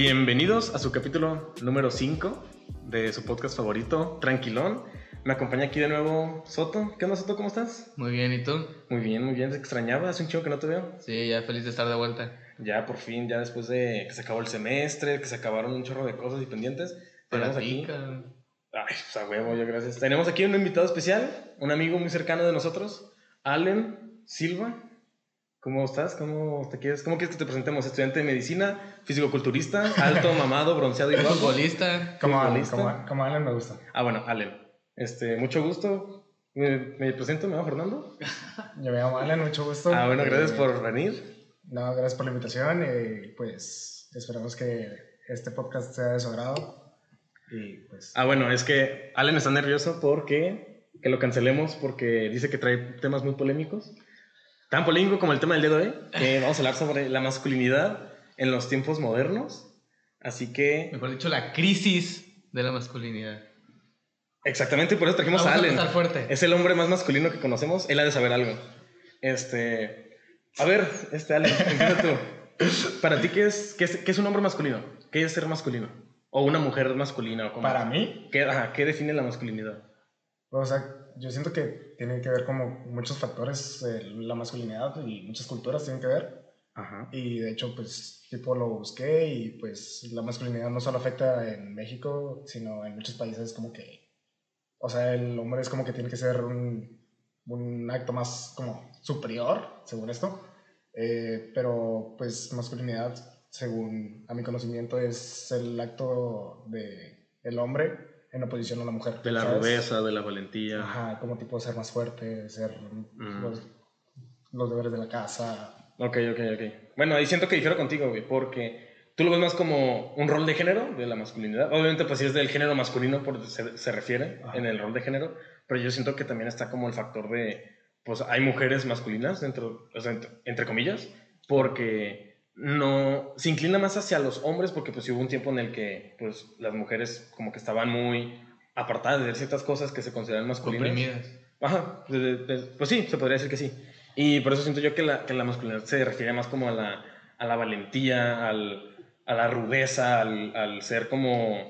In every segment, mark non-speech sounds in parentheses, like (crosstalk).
Bienvenidos a su capítulo número 5 de su podcast favorito, Tranquilón. Me acompaña aquí de nuevo Soto. ¿Qué onda, Soto? ¿Cómo estás? Muy bien, ¿y tú? Muy bien, muy bien. ¿Se extrañaba? Hace un chico que no te veo. Sí, ya feliz de estar de vuelta. Ya, por fin, ya después de que se acabó el semestre, que se acabaron un chorro de cosas y pendientes. Tenemos aquí. Ay, pues a huevo, yo gracias. Tenemos aquí un invitado especial, un amigo muy cercano de nosotros, Allen Silva. ¿Cómo estás? ¿Cómo te quieres? ¿Cómo quieres que te presentemos? Estudiante de medicina, físico-culturista, alto, (laughs) mamado, bronceado y guapo. Futbolista. Como Alan, futbolista. como, como Alan me gusta. Ah, bueno, Allen. Este, mucho gusto. Me, me presento, me llamo Fernando. (laughs) Yo me llamo Alan, mucho gusto. Ah, bueno, gracias Eh, por venir. No, gracias por la invitación y pues esperamos que este podcast sea de su agrado. Y pues... Ah, bueno, es que Allen está nervioso porque que lo cancelemos porque dice que trae temas muy polémicos. Tan polémico como el tema del día de hoy, que (laughs) vamos a hablar sobre la masculinidad en los tiempos modernos. Así que, Mejor dicho, la crisis de la masculinidad. exactamente por eso trajimos Vamos a Allen. fuerte. Es el hombre más masculino que conocemos. Él ha de saber algo. Este. A ver, este Allen, tú. (laughs) Para ti, ¿qué es, qué, es, qué es un hombre masculino? ¿Qué es ser masculino? ¿O una mujer masculina? O cómo? Para mí, ¿Qué, ajá, ¿Qué define la masculinidad? o sea, yo siento que tiene que ver como muchos factores, eh, la masculinidad y muchas culturas tienen que ver. Ajá. Y de hecho, pues, tipo lo busqué y pues la masculinidad no solo afecta en México, sino en muchos países como que, o sea, el hombre es como que tiene que ser un, un acto más como superior, según esto. Eh, pero pues masculinidad, según a mi conocimiento, es el acto de el hombre en oposición a la mujer. De la ¿sabes? rudeza, de la valentía. Ajá, como tipo ser más fuerte, ser Mm. los, los deberes de la casa, Ok, ok, ok. Bueno, ahí siento que difiero contigo, güey, porque tú lo ves más como un rol de género de la masculinidad. Obviamente, pues sí es del género masculino, por se, se refiere Ajá. en el rol de género, pero yo siento que también está como el factor de, pues hay mujeres masculinas, dentro, o sea, entre, entre comillas, porque no, se inclina más hacia los hombres, porque pues hubo un tiempo en el que, pues, las mujeres como que estaban muy apartadas de ciertas cosas que se consideran masculinas. Oprimidas. Ajá, de- pues sí, se podría decir que sí. Y por eso siento yo que la, que la masculinidad se refiere más como a la, a la valentía, al, a la rudeza, al, al ser como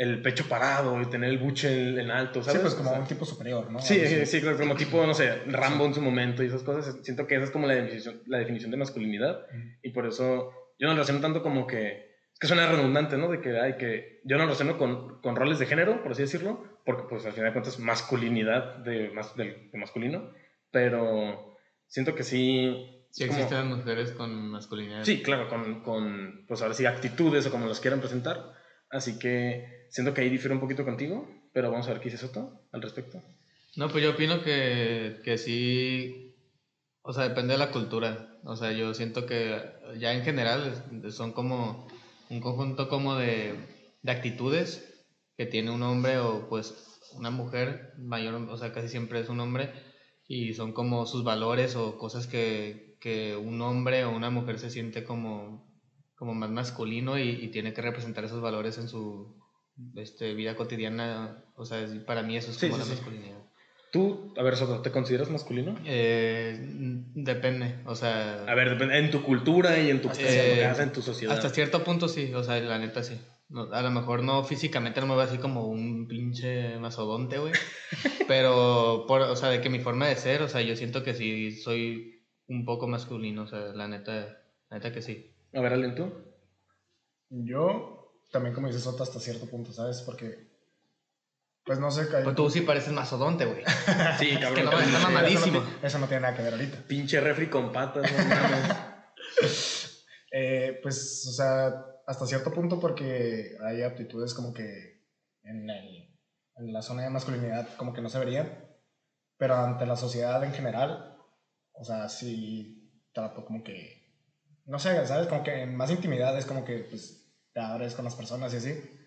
el pecho parado y tener el buche en, en alto, ¿sabes? Sí, pues como O sea, un tipo superior, ¿no? Sí, sí, sí, claro, como tipo, no sé, Rambo en su momento y esas cosas. Siento que esa es como la definición, la definición de masculinidad. Ujú. Y por eso yo no lo relaciono tanto como que. Es que suena redundante, ¿no? De que hay que. Yo no lo relaciono con, con roles de género, por así decirlo, porque, pues, al final de cuentas, masculinidad de, mas, del- de masculino. Pero siento que sí. Sí como- existen las mujeres con masculinidad. Sí, claro, con, con, pues ahora sí, actitudes o como los quieran presentar. Así que siento que ahí difiero un poquito contigo, pero vamos a ver qué dice Soto al respecto. No, pues yo opino que, que sí, o sea, depende de la cultura. O sea, yo siento que ya en general son como un conjunto como de, de actitudes que tiene un hombre o pues una mujer, mayor, o sea, casi siempre es un hombre, y son como sus valores o cosas que, que un hombre o una mujer se siente como, como más masculino y, y tiene que representar esos valores en su este, vida cotidiana. O sea, es- para mí eso es Sí, como sí, la masculinidad. Tú, a ver, Soto, ¿te consideras masculino? Eh, depende, o sea, A ver, depende- en tu cultura y en tu Hasta Eh, casa, en tu sociedad. hasta cierto punto sí, o sea, la neta sí. No, a lo mejor no físicamente no me veo así como un pinche masodonte, güey. (laughs) pero, por, o sea, de que mi forma de ser, o sea, yo siento que sí soy un poco masculino, o sea, la neta, la neta que sí. A ver, Allen, tú. Yo también, como dices, Soto, hasta cierto punto, ¿sabes? Porque, pues no sé, Pues tú sí pareces masodonte, güey. (laughs) Sí, que cabrón. no, pinche- está eso no mamadísimo. Eso no tiene nada que ver ahorita. Pinche refri con patas, no mames. (laughs) Eh, pues, o sea, hasta cierto punto porque hay aptitudes como que en, el- en la zona de masculinidad como que no se verían, pero ante la sociedad en general, o sea, sí trato como que, no sé, ¿sabes? Como que en más intimidad es como que pues te abres con las personas y así,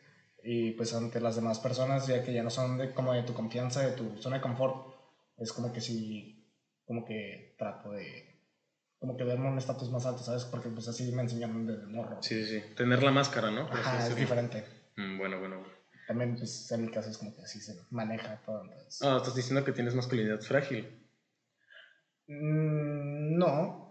y pues ante las demás personas, ya que ya no son de, como de tu confianza, de tu zona de confort, es como que sí, como que trato de como que verme un estatus más alto, ¿sabes? Porque pues así me enseñaron desde morro. Sí, sí, sí. Tener la máscara, ¿no? Por así Ajá, es diferente. Mm, bueno, bueno. bueno. También, pues, en mi caso es como que así se maneja todo, entonces... Ah, estás diciendo que tienes masculinidad frágil. Mm, no,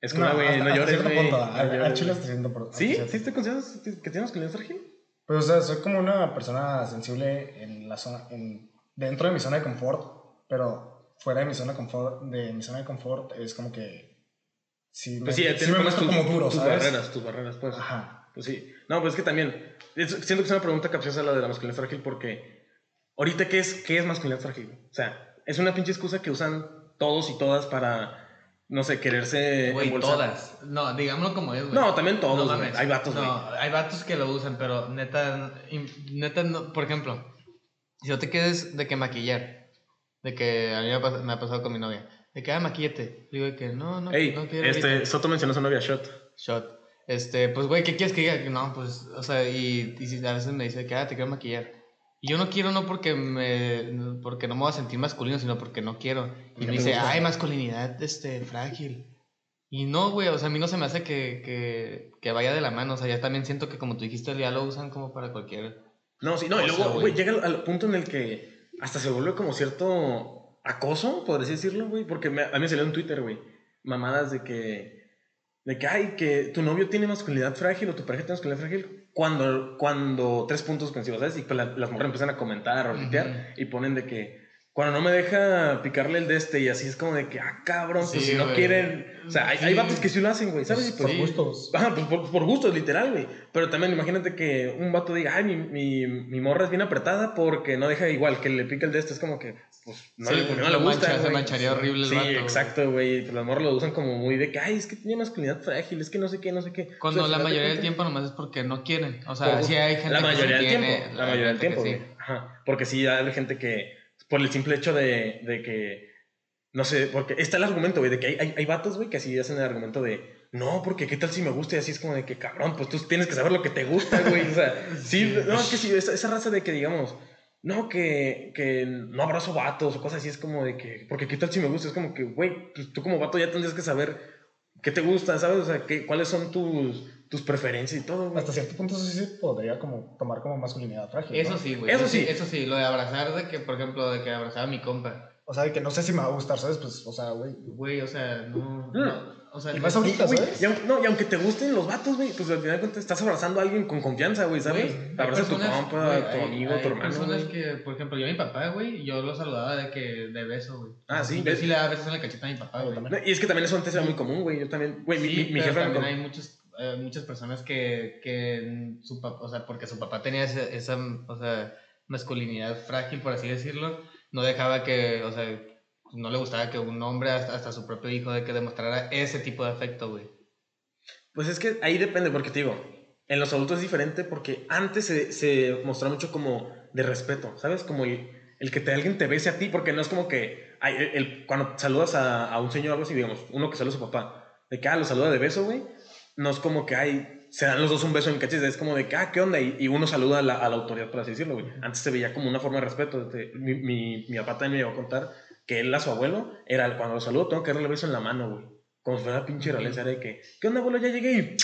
Es como, güey, no, hasta llores, güey. punto, no al- chile hasta cierto por- ¿Sí? ¿Sí te consideras que tienes masculinidad frágil? Pues, o sea, soy como una persona sensible en la zona, en, dentro de mi zona de confort, pero fuera de mi zona de confort, de mi zona de confort es como que sí, Pues me, sí, sí me muestro como duro, tus ¿sabes? barreras, tus barreras, pues. Ajá. Pues sí. No, pues es que también. es- siento que es una pregunta capciosa la de la masculinidad frágil porque. Ahorita, ¿qué es, qué es masculinidad frágil? O sea, es una pinche excusa que usan todos y todas para. No sé, quererse. Güey, embolsar. todas. No, digámoslo como es, güey. No, también todos, No güey. mames. Hay vatos, güey. No, hay vatos que lo usan, pero neta, neta, no, por ejemplo, si no te quedes de que maquillar, de que a mí me ha, pasado con mi novia, de que, ah, maquillate. Digo que no, no, Ey, no quiero. este, ahorita". Soto mencionó su novia Shot. Shot. Este, pues, güey, ¿qué quieres que diga? No, pues, o sea, y, y a veces me dice que, ah, te quiero maquillar. Y yo no quiero no porque me, porque no me voy a sentir masculino, sino porque no quiero. Y me dice, gusta. ay, masculinidad, este, frágil. Y no, güey, o sea, a mí no se me hace que, que, que vaya de la mano. O sea, ya también siento que, como tú dijiste, ya lo usan como para cualquier... No, sí, no, y luego, güey, llega al, al punto en el que hasta se vuelve como cierto acoso, por así decirlo, güey, porque me- a mí me salió en Twitter, güey, mamadas de que, de que, ay, que tu novio tiene masculinidad frágil o tu pareja tiene masculinidad frágil, cuando, cuando, tres puntos suspensivos, ¿sabes? Y pues la- las mujeres empiezan a comentar o a Ujú. y ponen de que, cuando no me deja picarle el de este y así es como de que, ah, cabrón, pues Sí, si no güey. quieren, o sea, hay, hay Sí. vatos que sí lo hacen, güey, ¿sabes? Pues, por Sí. gustos. Ajá, pues por, por gusto, literal, güey. Pero también imagínate que un vato diga, ay, mi, mi, mi morra es bien apretada porque no deja igual, que le pica el de este. Es como que, pues, no, Sí, le, no le gusta, mancha- se mancharía horrible el Sí, vato, exacto, güey. Pues las morras lo usan como muy de que, ay, es que tiene masculinidad frágil, es que no sé qué, no sé qué. Cuando la mayoría del tiempo nomás es porque no quieren. O sea, sí hay gente La que mayoría del tiene, tiempo. La mayoría del tiempo, sí. güey. Ajá. Porque sí hay gente que, por el simple hecho de, de que, no sé, porque está el argumento, güey, de que hay, hay, hay vatos, güey, que así hacen el argumento de, no, porque qué tal si me gusta y así es como de que, cabrón, pues tú tienes que saber lo que te gusta, güey. O sea, (laughs) sí, no, es que sí, esa, esa raza de que, digamos, no, que, que no abrazo vatos o cosas así, es como de que, porque qué tal si me gusta, es como que, güey, pues tú como vato ya tendrías que saber qué te gusta, ¿sabes? O sea, qué, cuáles son tus, tus preferencias y todo, güey. Hasta cierto punto eso sí se podría como tomar como masculinidad frágil. ¿no? Eso sí, güey. Eso sí. Eso sí, lo de abrazar, de que, por ejemplo, de que abrazaba a mi compa. O sea, de que no sé si me va a gustar, ¿sabes? Pues, o sea, güey. Güey, o sea, no. Mm. no, o sea, Y más no- ahorita, Güey, ¿sabes? Y aunque, no, y aunque te gusten los vatos, güey, pues al final de cuentas estás abrazando a alguien con confianza, güey, ¿sabes? Hay Abraza a tu compa, a tu hay- amigo, hay tu hermano. personas güey. que, por ejemplo, yo a mi papá, güey, yo lo saludaba de que de beso, güey. Ah, sí, Yo sí le daba besos en la cacheta a mi papá, güey. No, y es que también eso antes era muy común, güey. Yo también, güey, mi, Sí, mi, mi jefe también con- hay muchos, eh, muchas personas que, que su o sea, porque su papá tenía esa, esa, o sea, masculinidad frágil, por así decirlo, no dejaba que, o sea, no le gustaba que un hombre, hasta, hasta su propio hijo, de que demostrara ese tipo de afecto, güey. Pues es que ahí depende, porque te digo, en los adultos es diferente porque antes se, se mostraba mucho como de respeto, ¿sabes? Como el, el que te, alguien te bese a ti, porque no es como que ay, el, el- cuando saludas a, a un señor o algo así, digamos, uno que saluda a su papá, de que ah, lo saluda de beso, güey, no es como que hay, se dan los dos un beso en cachete, es como de que ah, ¿qué onda? Y, y uno saluda a la, a la autoridad, por así decirlo, güey. Antes se veía como una forma de respeto. de- mi, mi, mi papá también me llegó a contar que él a su abuelo era cuando lo saludo, tengo que darle beso en la mano, güey. Como si fuera pinche realeza, era de que, ¿qué onda, abuelo? Ya llegué y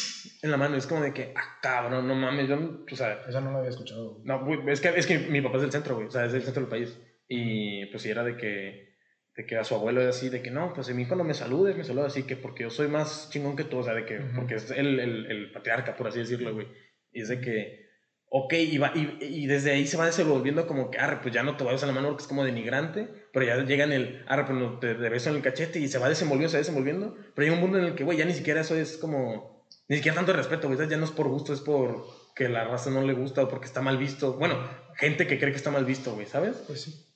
en la mano. Es como de que, ah, cabrón, no mames, yo, o sea, Eso no lo había escuchado. güey. no, güey, es que, es que mi papá es del centro, güey, o sea, es del centro del país. Y pues sí, era de que, de que a su abuelo era así, de que no, pues a mí cuando me saludes, me saluda así, que porque yo soy más chingón que tú, o sea, de que, Ujú. porque es el, el, el patriarca, por así decirlo, güey. Y es de que, ok, y, va, y, y desde ahí se va desenvolviendo como que, arre, pues ya no te voy a la mano porque es como denigrante, pero ya llega en el, arre, pues no, te, te beso en el cachete y se va desenvolviendo, se va desenvolviendo, pero hay un mundo en el que, güey, ya ni siquiera eso es como, ni siquiera tanto respeto, güey, ya no es por gusto, es por que la raza no le gusta o porque está mal visto, bueno, gente que cree que está mal visto, güey, ¿sabes? Pues sí.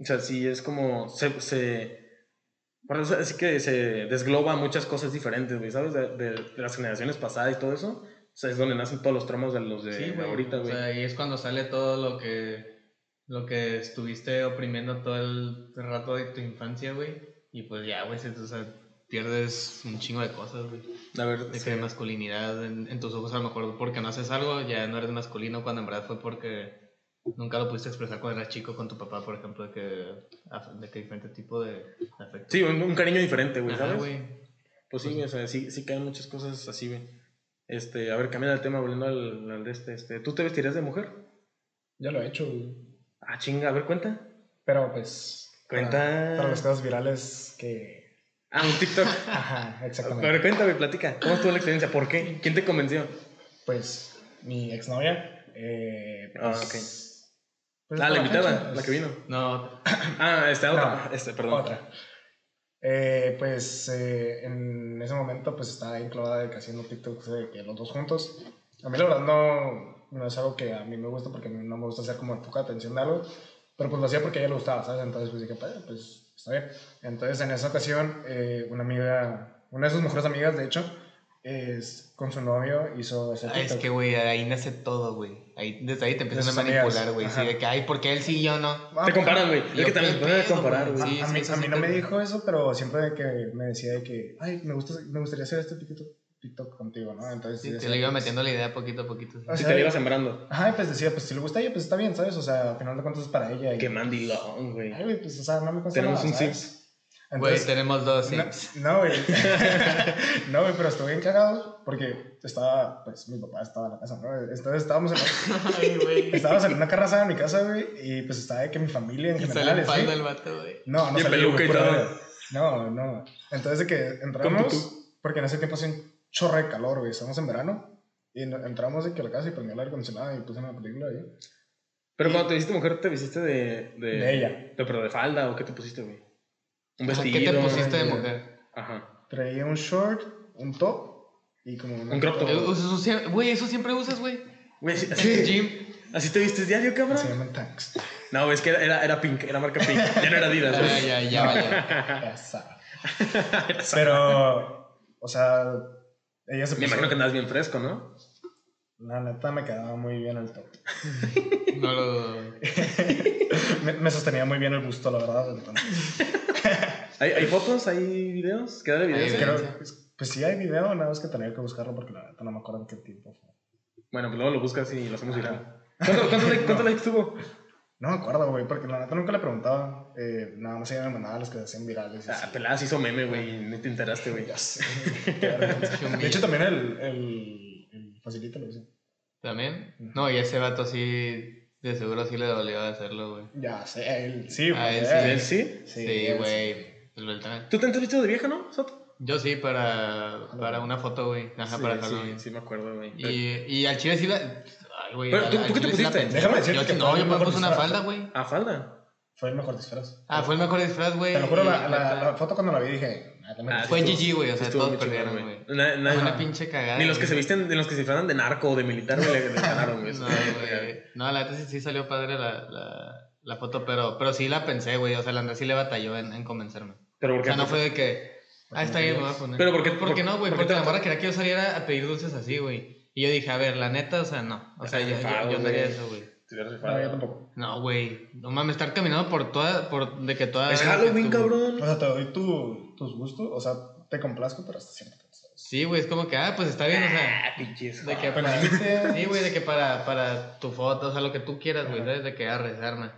O sea, sí es como, se, se eso así que se desgloba muchas cosas diferentes, güey, ¿sabes? De, de- de las generaciones pasadas y todo eso. O sea, es donde nacen todos los traumas de los de Sí, güey. ahorita, O güey. sea, ahí es cuando sale todo lo que, lo que estuviste oprimiendo todo el rato de tu infancia, güey. Y pues ya, güey, se- o sea, pierdes un chingo de cosas, güey. A ver, De sí. que masculinidad en, en tus ojos, a lo mejor porque no haces algo, ya no eres masculino, cuando en verdad fue porque nunca lo pudiste expresar cuando eras chico con tu papá, por ejemplo, de que, de que diferente tipo de afecto. Sí, un, un cariño diferente, güey, ¿sabes? güey. Pues sí, güey, o sea, sí, sí caen muchas cosas así, güey. Este, a ver, cambiando el tema, volviendo al, al de este, este. ¿Tú te vestirías de mujer? Ya lo he hecho, güey. Ah, chinga, a ver, cuenta. Pero pues. Cuenta. Para, para los casos virales que. Ah, un TikTok. (laughs) Ajá, exactamente. Pero cuéntame, platica. ¿Cómo estuvo la experiencia? ¿Por qué? ¿Quién te convenció? Pues mi exnovia. Eh, Ah, pues, pues, Ah, la invitada, fecha, la que vino. No, (coughs) Ah, esta otra. No, este, perdón. Otra. Eh, pues eh, en ese momento pues estaba enclavada de que haciendo TikToks de que los dos juntos. A mí la verdad no, no es algo que a mí me gusta porque no me gusta hacer como de atención de algo. Pero pues lo hacía porque a ella le gustaba, ¿sabes? Entonces pues dije, pues, pues está bien. Entonces en esa ocasión eh, una amiga, una de sus mejores amigas de hecho, es, con su novio hizo ese Ah, TikTok. es que, güey, ahí nace todo, güey. Ahí, desde ahí te empiezan a manipular, güey. Sí, de que, ay, ¿por qué él sí y yo no? Ah, Te comparan, güey. Es que también comparar. Sí, a, sí, mí, a mí no me dijo eso, pero siempre que me decía de que, ay, me, gusta, me gustaría hacer este TikTok, TikTok contigo, ¿no? Entonces, Sí, te le iba pues, metiendo la idea poquito a poquito. O Si sea, te la iba sembrando. Ajá, pues decía, pues si le gusta a ella, pues está bien, ¿sabes? O sea, al final de cuentas es para ella. Y, Qué mandilón, güey. Ay, güey, pues, o sea, no me cuesta Tenemos nada, un ¿sabes? Güey, tenemos dos, sí. no, (laughs) no, güey. (laughs) no, güey, pero estuve bien cagado porque estaba, pues mi papá estaba en la casa, ¿no? Entonces estábamos en, (laughs) Ay, güey. estábamos en una carraza en mi casa, güey, y pues estaba de que mi familia en sale general, en ¿sí? falda el vato, güey. No, no Y salí, peluca y todo. No, no. Entonces de que entramos, porque en ese tiempo hacía un chorro de calor, güey, estamos en verano, y entramos de que a la casa y prendí el aire acondicionado y puse una película ahí. Pero cuando te viste mujer, ¿te vististe de. De, De ella. de- pero de falda o qué te pusiste, güey? Un vestido. ¿Qué te pusiste de mujer? Ajá. Traía un short, un top y como una... Un crop top. Eh, eso Güey, eso siempre usas, güey. Güey, así, el gym. así te vistes diario, cabrón. Se llaman tanks. No, es que era, era, Pink, era marca Pink. Ya no era Adidas, güey. ya, ya, vaya. (laughs) Esa. Pero, o sea, ella se Me puso... imagino que andas bien fresco, ¿no? La neta me quedaba muy bien el top. (laughs) No lo dudo, (laughs) me, me sostenía muy bien el busto, la verdad. entonces. ¿Hay, ¿Hay fotos? ¿Hay videos? ¿Queda de videos? Hay güey? videos. Creo- pues sí hay video, nada más que tenía que buscarlo porque la neta no me acuerdo en qué tiempo fue. Bueno, pues luego lo buscas y lo hacemos viral. ¿Cuánto, cuánto, like- cuánto likes tuvo? No me acuerdo, güey, porque la neta nunca le preguntaba. Eh, nada más ella me mandaba los que se hacían virales. Ah, peladas hizo meme, güey. Ni te enteraste, güey. Ya sé. (laughs) Qué vergüenza. de hecho, también el, el, el facilito lo hice. ¿También? No, y ese vato sí, de seguro sí le dolió hacerlo, güey. Ya sé, él sí. Ah, él porque- ¿Él sí? Sí, él güey. El Beltrán. ¿Tú te has visto de vieja, no, Soto? Yo sí, para, para una foto, güey. Ajá, sí, para sí, Halloween. sí, me acuerdo, güey. Y, y al chile sí la. Ay, güey. Pero, al- ¿tú- al tú qué te sí pusiste? Déjame decirte Yo que sí, no, yo me puse una falda, güey. Ah, falda. Fue el mejor disfraz. Ah, fue el mejor disfraz, güey. Te lo juro, la, la, foto cuando la vi dije. "Ah, te metes". Ah, Fue GG, güey. O sea, estuvo todos perdieron, güey. Na- na- Fue una pinche cagada. Ni los que se visten, ni los que se disfrazan de narco o de militar, güey, le, le ganaron, güey. (laughs) No, güey. No, la neta sí, sí salió padre la, la, la foto, pero, pero sí la pensé, güey. O sea, la Andrés sí le batalló en, en convencerme. Pero O ¿por qué? sea, no fue de que. Ah, está bien, me voy a poner. Pero ¿por qué- ¿Por qué no, güey? por Porque la morra quería que yo saliera a pedir dulces así, güey. Y yo dije, a ver, la neta, o sea, no. O sea, Ah, yo, yo, rifado, yo no haría eso, güey. No, yo tampoco. No, güey. No mames, estar caminando por toda. Por, de que toda. Es Halloween, cabrón. O sea, te doy tu, tus gustos, o sea, te complazco, pero hasta. ¿sabes? Sí, güey, es como que, ah, pues está bien, o sea. Ah, pinches. De que para, sí, güey, de que para, para tu foto, o sea, lo que tú quieras, güey. De que arrezarme.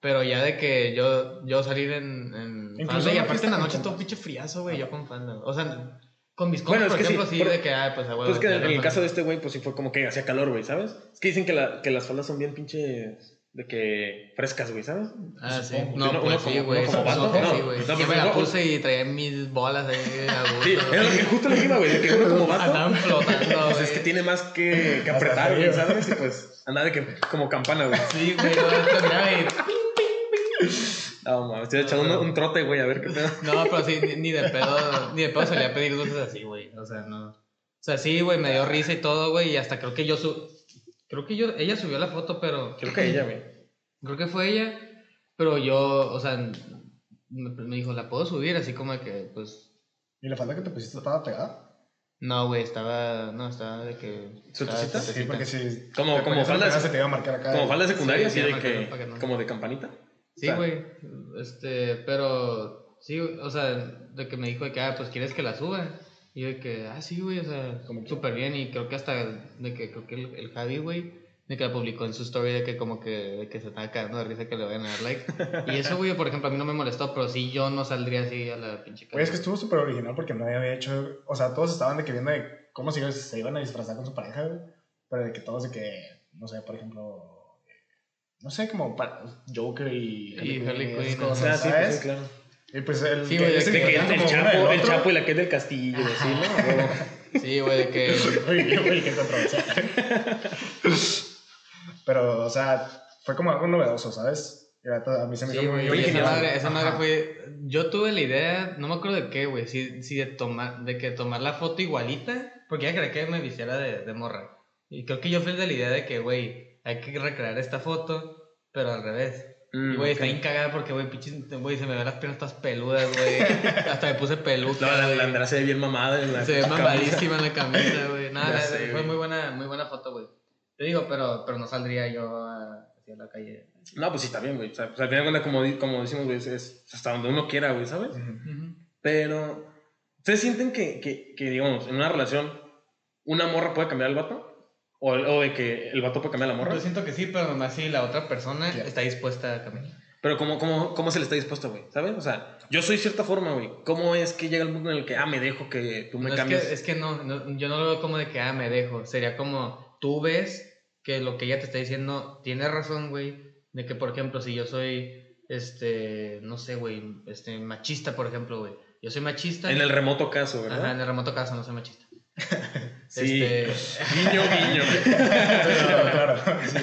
Pero ya de que yo, yo salir en, en Incluso falda, y aparte en la noche todo pinche friazo, güey, yo con falda. O sea, con mis Bueno, compas, es por que sí, ejemplo, sí, por- de que, ah, pues huevo. Pues es que en no el caso de este güey, pues sí fue como que hacía calor, güey, ¿sabes? Es que dicen que, la, que las faldas son bien pinches de que frescas, güey, ¿sabes? Ah, sí. No, Uno- pues uno sí, como- güey. como que no. sí, güey. No, Yo me la puse y traía mis bolas ahí (laughs) a gusto. Sí, era lo que justo le iba, güey, de que uno como vato. Andaban flotando, Pues es que güey. tiene más que, que apretar, güey. ¿sabes? Y pues anda de que como campana, güey. Sí, güey, (laughs) no, mames, estoy echando un, un trote, güey, a ver qué pedo. (laughs) No, pero sí, ni, ni de pedo, ni de pedo salía a pedir dulces así, güey. O sea, no. O sea, sí, güey, me dio risa y todo, güey, y hasta creo que yo su... Creo que yo, ella subió la foto, pero... Creo que ella, güey. Creo que fue ella, pero yo, o sea, me, me dijo, ¿la puedo subir? Así como que, pues... ¿Y la falda que te pusiste estaba pegada? No, güey, estaba... No, estaba de que... Estaba Sí, porque si. Como- falda de- pegada, se te iba a marcar acá. Como falda de secundaria, Sí, así sí, de que como de campanita. Sí, güey. Este, pero sí, o sea, de que me dijo de que, ah, pues quieres que la suba. Y yo de que, ah, sí, güey, o sea, súper bien. Y creo que hasta, de que creo que el, el Javi, güey, de que la publicó en su story de que como que, de que se estaba cagando de risa que le vayan a dar like. Y eso, güey, por ejemplo, a mí no me molestó, pero sí yo no saldría así a la pinche Güey, es que estuvo súper original porque nadie había hecho. O sea, todos estaban de que viendo de cómo se, se iban a disfrazar con su pareja, güey. Pero de que todos de que, no sé, por ejemplo. No sé, como pa- Joker y. Y Harley Quinn, cosas, Ah, sí, pues ¿sabes? sí, claro. Y pues el, Sí, güey, que que el, Chapo, el. Chapo y la que es del castillo, así, ¿no? (laughs) Sí, güey, de que. Oye, (laughs) qué. (laughs) Pero, o sea, fue como algo novedoso, ¿sabes? Y a mí se me Sí, hizo muy esa madre, esa madre fue. Yo tuve la idea, no me acuerdo de qué, güey, si, si de tomar, de que tomar la foto igualita, porque ya creía que me vistiera de, de morra. Y creo que yo fui el de la idea de que, güey, hay que recrear esta foto, pero al revés. Mm, Y, güey, ok. está bien cagada porque, güey, güey, se me ven las piernas todas peludas, güey. (laughs) Hasta me puse peluca. No, la, la Andrea se ve bien mamada en la Se ve mamadísima en la camisa, (laughs) güey. Nada, Ya la- sé, fue muy buena, muy buena foto, güey. Te digo, pero, pero no saldría yo a- hacia la calle. No, pues sí, está bien, güey. O sea, pues, al final como, como decimos, güey, es- hasta donde uno quiera, güey, ¿sabes? Ujú. Ujú. Pero, ¿ustedes sienten que, que, que, digamos, en una relación, una morra puede cambiar al vato? O, o de que el vato puede cambiar a la morra. Yo siento que sí, pero nomás si la otra persona Claro. está dispuesta a cambiar. Pero, ¿cómo, cómo, ¿cómo se le está dispuesto, güey? ¿Sabes? O sea, yo soy cierta forma, güey. ¿Cómo es que llega el punto en el que, ah, me dejo que tú me No, es, cambies? que, es que no, no, yo no lo veo como de que, ah, me dejo. Sería como, tú ves que lo que ella te está diciendo tiene razón, güey. De que, por ejemplo, si yo soy, este, no sé, güey, este, machista, por ejemplo, güey. Yo soy machista. En el remoto caso, ¿verdad? Ajá, en el remoto caso no soy machista. (laughs) Sí. Este, Guiño, guiño. (laughs) Claro, claro. Sí,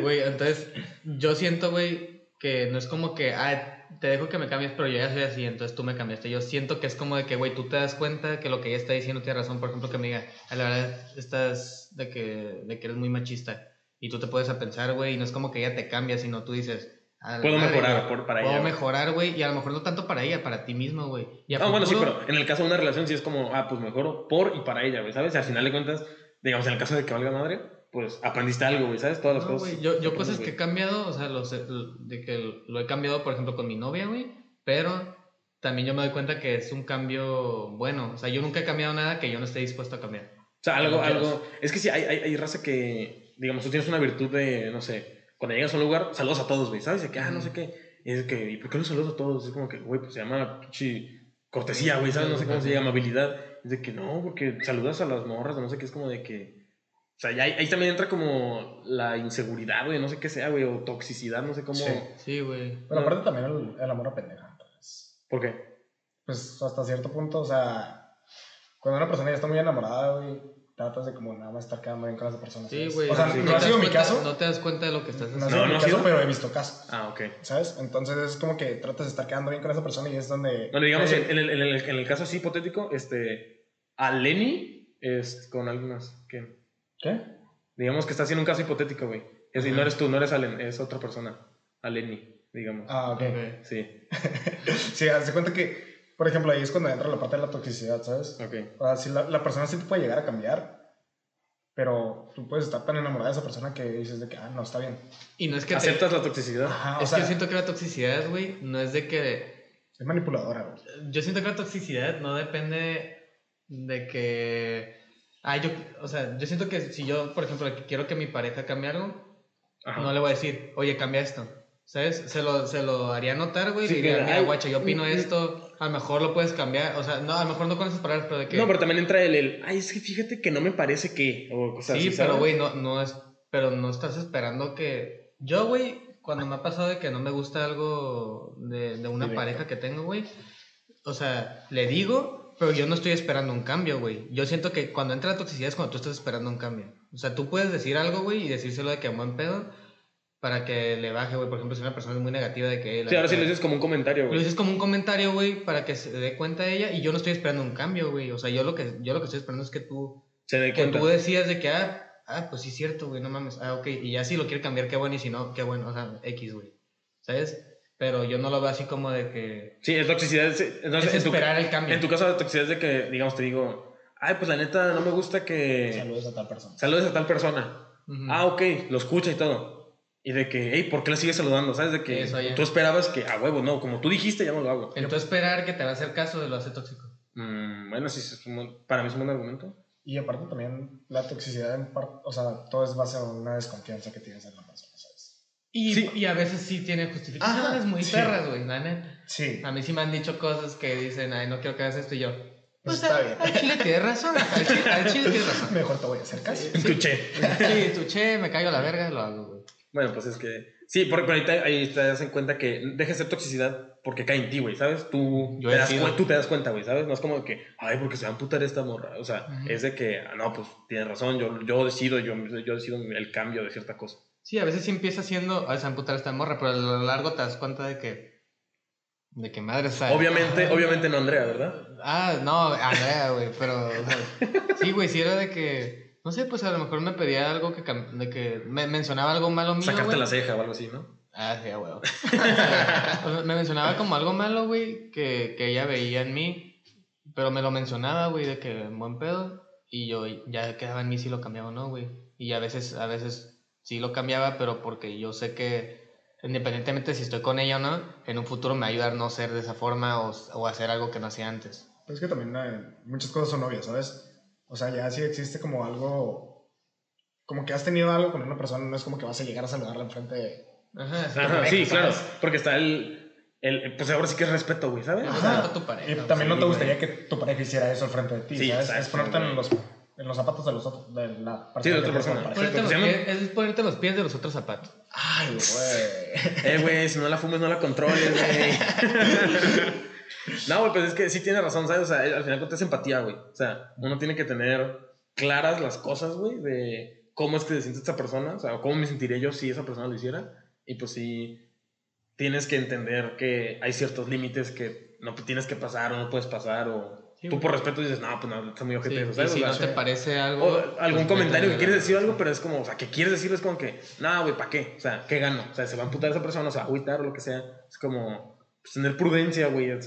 Güey, entonces yo siento, güey, que no es como que, ah, te dejo que me cambies, pero yo ya soy así, entonces tú me cambiaste. Yo siento que es como de que, güey, tú te das cuenta que lo que ella está diciendo tiene razón. Por ejemplo, que me diga, a la verdad, estás de que, de que eres muy machista. Y tú te puedes a pensar, güey, y no es como que ella te cambia, sino tú dices, "A la Puedo madre, mejorar por- para Puedo ella, güey". mejorar, güey, y a lo mejor no tanto para ella, para ti mismo, güey. Ah, bueno, sí, pero en el caso de una relación sí es como, ah, pues mejoro por y para ella, güey, ¿sabes? Y al final de cuentas, digamos, en el caso de que valga madre, pues aprendiste algo, güey, ¿sabes? Todas las No, cosas. yo, yo cosas que he cambiado, o sea, los, de que lo he cambiado, por ejemplo, con mi novia, güey, pero también yo me doy cuenta que es un cambio bueno. O sea, yo nunca he cambiado nada que yo no esté dispuesto a cambiar. O sea, algo, algo. Es que sí, hay, hay, hay raza que, digamos, tú tienes una virtud de, no sé, cuando llegas a un lugar, saludos a todos, güey, ¿sabes? De que, ah, no sé qué. Y es que, ¿y por qué los saludos a todos? Es como que, güey, pues se llama pinche cortesía, güey, ¿sabes? No sé cómo se llama, amabilidad. Es de que no, porque saludas a las morras, no sé qué, es como de que. O sea, ya ahí, ahí también entra como la inseguridad, güey, no sé qué sea, güey, o toxicidad, no sé cómo. Sí. Sí, güey. Pero aparte también el, el amor a pendeja. Entonces, ¿Por qué? pues hasta cierto punto, o sea, cuando una persona ya está muy enamorada, güey, tratas de como nada más estar quedando bien con esa persona. Sí, güey. O sea, sí. no, te ha das sido mi cuenta- caso. No te das cuenta de lo que estás No ha haciendo. sido No, mi ¿no ha caso, sido? pero he visto casos. Ah, ok. ¿Sabes? Entonces es como que tratas de estar quedando bien con esa persona y es donde. Bueno, digamos, Eh, en, el, en, el, en el caso así hipotético, este, a Lenny, es con algunas, que, ¿Qué? digamos que está haciendo un caso hipotético, güey. Es decir, no eres tú, no eres Allen, es otra persona, a Lenny, digamos. Ah, ok. Ok. Sí, (laughs) Sí, haz de cuenta que, por ejemplo, ahí es cuando entra la parte de la toxicidad, ¿sabes? ok. O sea, si la, la persona sí te puede llegar a cambiar, pero tú puedes estar tan enamorada de esa persona que dices de que, ah, no, está bien. Y no es que te- ¿Aceptas la toxicidad? Ajá, o Es sea, que yo siento que la toxicidad, güey, no es de que es manipuladora, güey. Yo siento que la toxicidad no depende de que. Ah, yo. O sea, yo siento que si yo, por ejemplo, quiero que mi pareja cambie algo, Ajá. no le voy a decir, oye, cambia esto. ¿Sabes? Se lo, se lo haría notar, güey. Sí, diría, mira, ay, guacha, yo opino mm, esto. A lo mejor lo puedes cambiar. O sea, no, a lo mejor no con esas palabras, pero de que. No, pero también entra el, el, ay, es que fíjate que no me parece que, o cosas sí, así, pero, güey, no, no es. Pero no estás esperando que. Yo, güey, cuando me ha pasado de que no me gusta algo de, de una pareja que tengo, güey. O sea, le digo, pero yo no estoy esperando un cambio, güey. Yo siento que cuando entra la toxicidad es cuando tú estás esperando un cambio. O sea, tú puedes decir algo, güey, y decírselo de que a buen pedo para que le baje, güey. Por ejemplo, si una persona es muy negativa de que... la Sí, ahora sí lo dices como un comentario, lo güey. dices como un comentario, güey, para que se dé cuenta ella y yo no estoy esperando un cambio, güey. O sea, yo lo que, yo lo que estoy esperando es que tú Se dé que cuenta. tú decías de que, ah, ah, pues sí es cierto, güey, no mames. Ah, ok. Y ya si lo quiere cambiar, qué bueno. Y si no, qué bueno. O sea, X, güey. ¿Sabes? Pero yo no lo veo así como de que... Sí, es toxicidad. es- Entonces, es tu, el cambio. en tu caso, la toxicidad es de que, digamos, te digo, ay, pues la neta no me gusta que Saludos a tal persona. saludes a tal persona. Ah, ok, lo escucha y todo. Y de que, hey, ¿por qué le sigues saludando? ¿Sabes? De que Eso, tú esperabas que, a huevo, no, como tú dijiste, ya no lo hago. Entonces esperar que te va a hacer caso de lo hace tóxico. Mm, bueno, sí, para mí es un buen argumento. Y aparte también la toxicidad, en parte, o sea, todo es base a una desconfianza que tienes en la persona, ¿sabes? Y, Sí. y a veces sí tiene justificaciones muy sí. perras, güey, la neta. Sí. A mí sí me han dicho cosas que dicen, ay, no quiero que hagas esto y yo. Pues Pues está bien. Al chile tienes razón. Al chile, al chile tienes razón. Mejor te voy a hacer caso. Sí, tu che, me caigo a la verga, lo hago, güey. Bueno, pues es que. Sí, porque ahorita ahí te das en cuenta que deja de ser toxicidad porque cae en ti, güey, ¿sabes? Tú, Yo te das, tú te das cuenta, güey, ¿sabes? No es como que, ay, porque se va a amputar esta morra. O sea, es de que, ah, no, pues tienes razón, yo, yo decido, yo, yo decido el cambio de cierta cosa. Sí, a veces sí empieza siendo, a veces amputar esta morra, pero a lo largo te das cuenta de que, de que madre, sea, Obviamente, (laughs) obviamente no Andrea, ¿verdad? Ah, no, Andrea, güey, pero, o sea, sí, güey, sí era de que, no sé, pues a lo mejor me pedía algo que, de que me mencionaba algo malo mío, Sacarte güey. la ceja o algo así, ¿no? Ah, sí, a huevo. (laughs) Me mencionaba como algo malo, güey, que, que ella veía en mí, pero me lo mencionaba, güey, de que en buen pedo, y yo ya quedaba en mí si lo cambiaba o no, güey. Y a veces, a veces sí lo cambiaba, pero porque yo sé que independientemente si estoy con ella o no, en un futuro me va a ayudar a no ser de esa forma o, o hacer algo que no hacía antes. Pero es que también eh, muchas cosas son obvias, ¿sabes? O sea, ya sí existe como algo. Como que has tenido algo con una persona, no es como que vas a llegar a saludarla enfrente de. Ajá, Ajá, sí, claro, ¿sabes? porque está el, el, pues ahora sí que es respeto, güey, ¿sabes? Ajá. O sea, Respeto a tu pareja, Y también no Sí, te gustaría güey. que tu pareja hiciera eso al frente de ti, Sí, ¿sabes? es ponerte en los, en los zapatos de los otros, de la Sí, de otra persona. pareja. Ponerte los pies- es ponerte los pies de los otros zapatos. Ay, güey. Eh, güey, si no la fumes, no la controles, güey. (laughs) no, güey, pues es que sí tiene razón, ¿sabes? O sea, al final cuentas empatía, güey. O sea, uno tiene que tener claras las cosas, güey, de cómo es que se siente esta persona, o sea, cómo me sentiría yo si esa persona lo hiciera. Y pues sí, tienes que entender que hay ciertos límites que no tienes que pasar o no puedes pasar, o Sí, tú por respeto dices, no, pues no, está muy Sí, ojete, y ¿sabes? si O no sea, te parece algo... o algún pues, comentario que quieres decir algo, pero es como, o sea, que quieres decir es como que, nada, güey, ¿para qué? O sea, ¿qué gano? O sea, se va a amputar esa persona, o sea, agüitar o lo que sea. Es como, pues, tener prudencia, güey, en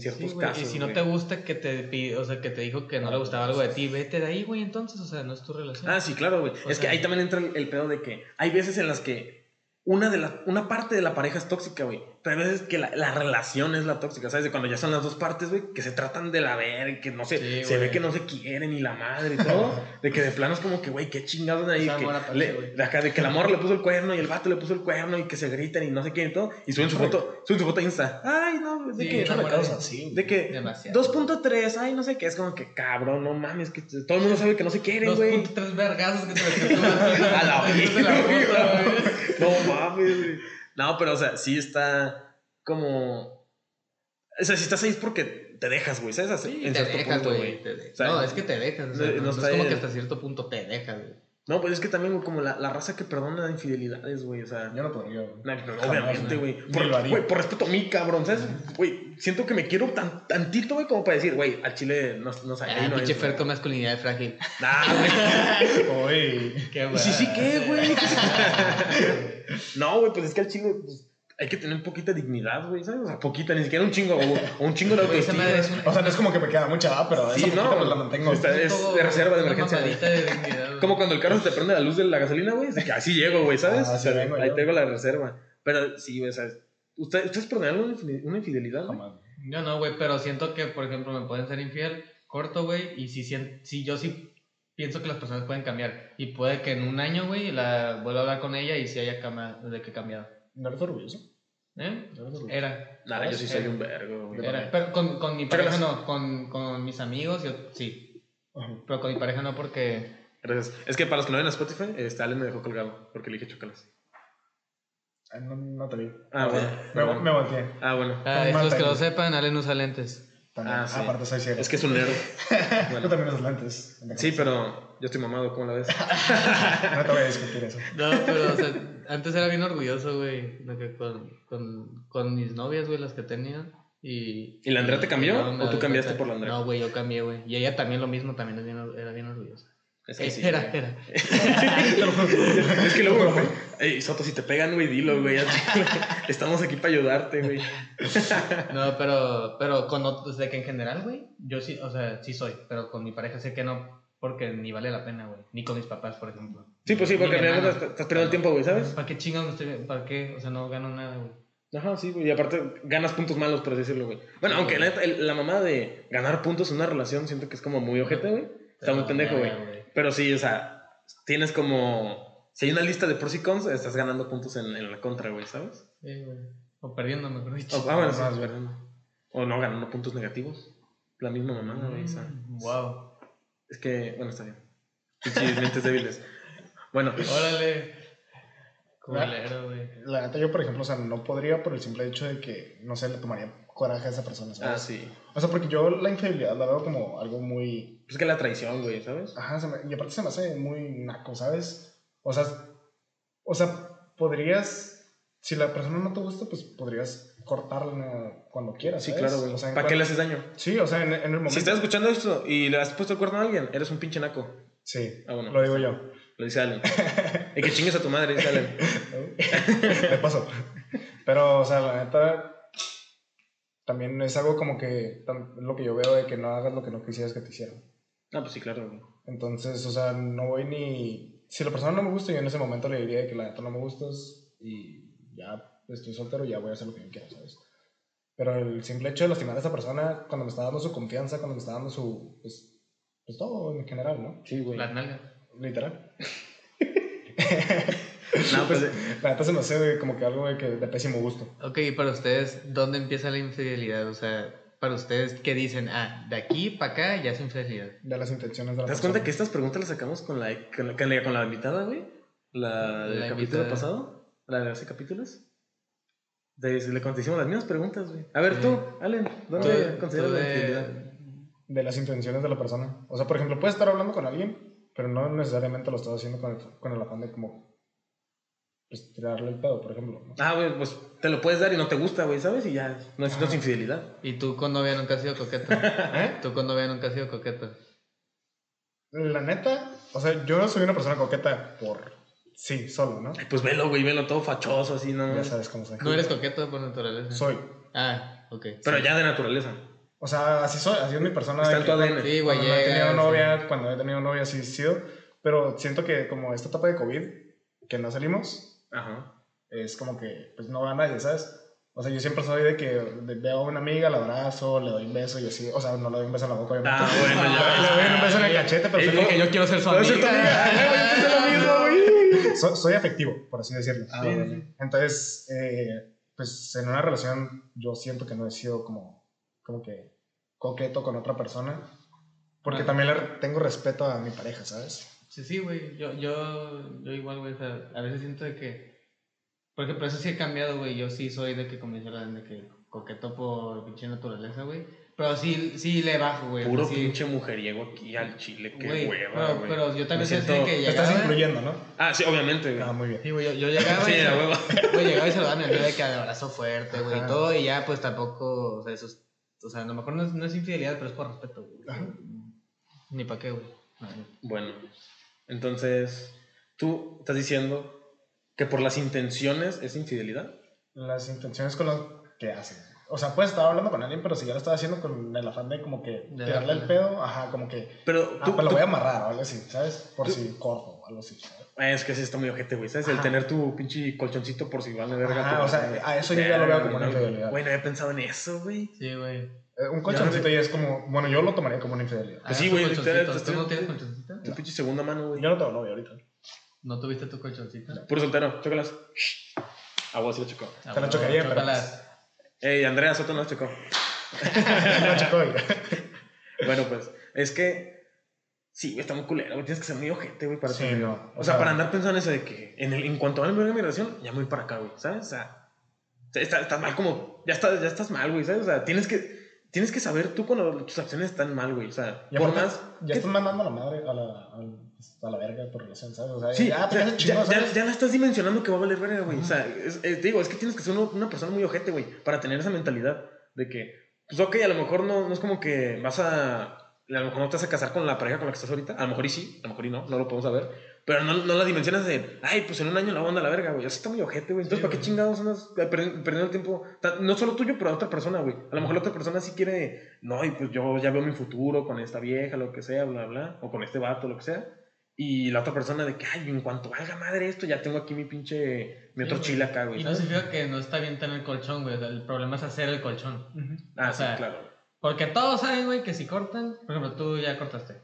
ciertos Sí, güey, casos. y si no güey. te gusta que te pi- o sea, que te dijo que no le gustaba algo de ti, vete de ahí, güey, entonces, o sea, no es tu relación. Ah, sí, claro, güey. O Es que ahí también entra el, el pedo de que hay veces en las que una, de la, una parte de la pareja es tóxica, güey. Pero hay veces que la, la relación es la tóxica, ¿sabes? De cuando ya son las dos partes, güey, que se tratan de la ver y que no se, Sí, se ve que no se quieren y la madre y todo. (laughs) de que de plano es como que, güey, qué chingados de ahí. Que amor le- de acá, de que la morra le puso el cuerno y el vato le puso el cuerno y que se gritan y no sé qué y todo. Y suben su foto, suben su foto a Insta. Ay, no, de Sí, que. no, causa. De que Demasiado. 2.3, ay, no sé qué, es como que cabrón, no mames, que todo el mundo sabe que no se quieren, Dos güey. punto tres vergazos que te. (laughs) A la (laughs) Desde la. No mames, güey. No, pero o sea, sí está como. O sea, si estás ahí es porque te dejas, güey, ¿sabes? Sí, en te cierto dejas, punto, güey. te de- O sea, no, es que te dejas. O sea, no- no, no no es como que hasta cierto punto te dejas, güey. No, pues es que también, güey, como la, la raza que perdona infidelidades, güey, o sea. Yo no podría, güey. Jamás, obviamente, güey. Por, güey, por respeto a mí, cabrón, ¿sabes? Güey, siento que me quiero tan, tantito, güey, como para decir, güey, al chile no, no ahí Ah, no pinche es, Fer con masculinidad frágil. Nah, güey. (laughs) Uy. Qué ¿Y sí, sí, qué, güey? (laughs) (laughs) no, güey, pues es que al chile pues, hay que tener poquita dignidad, güey, ¿sabes? O sea, poquita, ni siquiera un chingo, o, o un chingo de autoestima. O sea, no es como que me queda mucha, ¿va? pero Sí, esa no, pues la mantengo. está- es todo- de reserva de emergencia, de dignidad, güey. Como cuando el carro se te prende la luz de la gasolina, güey, así llego, güey, ¿sabes? Ah, así O sea, vengo ahí yo. tengo la reserva. Pero sí, güey, ¿sabes? ¿Usted, ¿Ustedes perdonaron una infide- una infidelidad? Jamás. Yo no, güey, pero siento que, por ejemplo, me pueden ser infiel, corto, güey, y si, si yo sí pienso que las personas pueden cambiar. Y puede que en un año, güey, la vuelva a hablar con ella y si haya cambiado, de que cambiado. ¿No eres orgulloso? ¿Eh? ¿No eres orgulloso? Era. Nah, yo sí soy un vergo, güey. Era. Pero con, con mi Pero pareja no, con, con mis amigos, yo sí. Ajá. Pero con mi pareja no porque... Gracias. Es que para los que no ven a Spotify, este, Ale me dejó colgado porque le dije chocalas. Ah, No, no te vi. Ah, bueno. Me, me volteé. Ah, bueno. Ah, Con los que lo sepan, Ale no usa lentes. También. Ah, sí. Aparte soy ciego. Es que es un nerd. (laughs) Tú Bueno. también usas lentes. Sí, pero yo estoy mamado, ¿cómo la ves? (laughs) No te voy a discutir eso. No, pero, o sea, antes era bien orgulloso, güey, de que con, con, con mis novias, güey, las que tenía. Y, ¿Y la Andrea te cambió no, o tú cambiaste por la Andrea? No, güey, yo cambié, güey. Y ella también lo mismo, también es bien- era bien orgullosa. Es que Eh, sí. era, era. (laughs) Es que luego, güey, ey, Soto, si te pegan, güey, dilo, güey. (laughs) Estamos aquí para ayudarte, güey. (laughs) No, pero, pero con otros, de que en general, güey, yo sí, o sea, sí soy, pero con mi pareja sé que no, porque ni vale la pena, güey. Ni con mis papás, por ejemplo. Sí, pues sí, porque al final estás perdiendo el tiempo, güey, ¿sabes? ¿Para qué chingados me estoy, para qué? O sea, no gano nada, güey. Ajá, sí, güey. Y aparte ganas puntos malos, por así decirlo, güey. Bueno, aunque la, el- la mamá de ganar puntos en una relación siento que es como muy ojete, güey. Está muy pendejo, güey. Pero sí, o sea, tienes como... Si hay una lista de pros y cons, estás ganando puntos en, en la contra, güey, ¿sabes? Sí, güey. O perdiendo, mejor dicho. O, ah, bueno, sí. O no, ganando puntos negativos. La misma mamá, güey. sea, Wow. Es que, bueno, está bien. Pinches mentes débiles. Bueno, Órale. Culero, güey. La neta, yo, por ejemplo, o sea, no podría por el simple hecho de que, no sé, le tomaría coraje a esa persona, ¿sabes? Ah, sí. O sea, porque yo la infidelidad la veo como algo muy... Pues que la traición, güey, ¿sabes? Ajá, se me- y aparte se me hace muy naco, ¿sabes? O sea, o sea, podrías, si la persona no te gusta, pues podrías cortarla cuando quieras, Sí, ¿sabes? claro, güey. O sea, ¿Para qué le haces daño? Sí, o sea, en, en el momento... Si estás escuchando esto y le has puesto el cuerno a alguien, eres un pinche naco. Sí, Ah, bueno. lo digo yo. Lo dice Allen. (laughs) y que chingues a tu madre, dice Allen. (laughs) Me pasó. Pero, o sea, la neta, también es algo como que, lo que yo veo de que no hagas lo que no quisieras que te hicieran. No, pues sí, claro, güey. Entonces, o sea, no voy ni... Si la persona no me gusta, yo en ese momento le diría que la neta no me gustas y ya estoy soltero, ya voy a hacer lo que yo quiera, ¿sabes? Pero el simple hecho de lastimar a esa persona cuando me está dando su confianza, cuando me está dando su... Pues, pues todo en general, ¿no? Sí, güey. Las nalgas. Literal. (laughs) No, pues, La neta se me hace como que algo de, que, de pésimo gusto. Ok, y para ustedes, ¿dónde empieza la infidelidad? O sea, para ustedes, ¿qué dicen? Ah, de aquí para acá ya es infidelidad. De las intenciones de la ¿Te das persona. cuenta que estas preguntas las sacamos con la, con la, con la, invitada, güey? La del La capítulo invitada. pasado. La de hace capítulos. De, le contestamos las mismas preguntas, güey. A ver, tú, Allen, ¿dónde consideras la de- infidelidad? de las intenciones de la persona. O sea, por ejemplo, puedes estar hablando con alguien, pero no necesariamente lo estás haciendo con el, con el afán de como pues, tirarle el pedo, por ejemplo. ¿no? Ah, güey, pues te lo puedes dar y no te gusta, güey, ¿sabes? Y ya, no es, no es infidelidad. ¿Y tú con novia nunca has sido coqueta? (laughs) ¿Eh? ¿Tú con novia nunca has sido coqueta? La neta, o sea, yo no soy una persona coqueta por sí, solo, ¿no? Pues velo, güey, velo todo fachoso, así, ¿no? Ya sabes cómo soy. ¿No eres coqueto por naturaleza? Soy. Ah, ok. Pero sí. ya de naturaleza. O sea, así soy, así es mi persona. Está de en tu ADN. Sí, güey, Cuando no he tenido sí. novia, cuando he tenido novia, sí he sido. Pero siento que como esta etapa de COVID, que no salimos, Ajá. es como que pues no va a nadie, ¿sabes? O sea, yo siempre soy de que veo a una amiga, la abrazo, le doy un beso y así. O sea, no le doy un beso en la boca, obviamente. Ah, bueno, (laughs) ya. Le doy un beso en el cachete, pero ¿cómo? Que yo quiero ser su ¿Puedo ser tu amiga. (laughs) soy, soy afectivo, por así decirlo. Ah, bueno. Entonces, eh, pues en una relación yo siento que no he sido como, como que coqueto con otra persona. Porque Ah. también le tengo respeto a mi pareja, ¿sabes? Sí, sí, güey. Yo, yo, yo igual, güey. O sea, a veces siento de que. Por ejemplo, eso sí he cambiado, güey. Yo sí soy de que comienzo la de que coqueto por pinche naturaleza, güey. Pero sí, sí le bajo, güey. Puro sí, pinche mujeriego aquí al chile, qué güey, hueva, pero, güey. pero yo también siento- que Te estás llegaba. incluyendo, ¿no? Ah, sí, obviamente, güey. Ah, muy bien. Sí, güey, yo, yo llegaba Sí, y, a huevo. (laughs) güey, llegaba y saludaba a mi amiga de que abrazo fuerte, güey, y todo, y ya, pues tampoco, o sea, eso es, o sea, a lo mejor no es, no es infidelidad, pero es por respeto, güey. Ajá. Ni pa' qué, güey. No, no. Bueno, entonces, tú estás diciendo que por las intenciones es infidelidad. Las intenciones con lo que hacen. O sea, puedes estar hablando con alguien, pero si ya lo estás haciendo con el afán de como que De tirarle el pedo, ajá, como que, Pero ah, tú, pues lo tú- voy a amarrar o algo así, ¿sabes? Por tú- si corto o algo así, ¿sabes? Ah, es que sí está muy ojete, güey, ¿sabes? El tener tu pinche colchoncito por si van a verga. Tu o sea, a eso yo ya lo veo como una infidelidad. Güey, no había pensado en eso, güey. Sí, güey. Eh, Un colchoncito ya es como, bueno, yo lo tomaría como una infidelidad. Pues sí, Ah, tu güey, ¿Tú no tienes colchoncito? Tu pinche segunda mano, güey. Yo no tengo novia ahorita. ¿No tuviste tu colchoncito? Puro soltero, chócalas. Agua sí lo chocó. Ah, Te la bueno, chocaría, pero chócalas. Ey, Andrea Soto no la chocó. (laughs) no, oiga. Bueno, pues, es que. Sí, güey, está muy culero, güey. Tienes que ser muy ojete, güey, para Sí, tener- no, O, o sea, sea- para andar pensando en eso de que en, el, en cuanto a mi relación, ya me voy para acá, güey, ¿sabes? O sea, está- estás mal como. Ya estás, ya estás mal, güey, ¿sabes? O sea, tienes que. Tienes que saber tú cuando tus acciones están mal, güey. O sea, Y por más. ya estás mandando a la madre a la, al- a la verga tu relación, ¿sabes? O sea, Sí, ya, o te sea, ya, ya, ¿sabes? ya la estás dimensionando que va a valer verga, güey. O sea, es, es- digo, es que tienes que ser uno- una persona muy ojete, güey, para tener esa mentalidad de que, pues ok, a lo mejor no, no es como que vas a. A lo mejor no te vas a casar con la pareja con la que estás ahorita. A lo mejor y sí, a lo mejor y no, no lo podemos saber. Pero no, no la dimensionas de, ay, pues en un año la onda a la verga, güey. Eso está muy ojete, güey. Entonces, Sí, ¿para qué chingados andas perdi- perdiendo el tiempo? No solo tuyo, pero a otra persona, güey. A lo mejor la otra persona sí quiere, no, y pues yo ya veo mi futuro con esta vieja, lo que sea, bla, bla, o con este vato, lo que sea. Y la otra persona de que, ay, en cuanto valga madre esto, ya tengo aquí mi pinche, mi Sí, otro güey. chile acá, güey. Y no significa que no está bien tener colchón, güey. El problema es hacer el colchón. Ah, o sí, sea, claro. Porque todos saben, güey, que si cortan, por ejemplo, tú ya cortaste.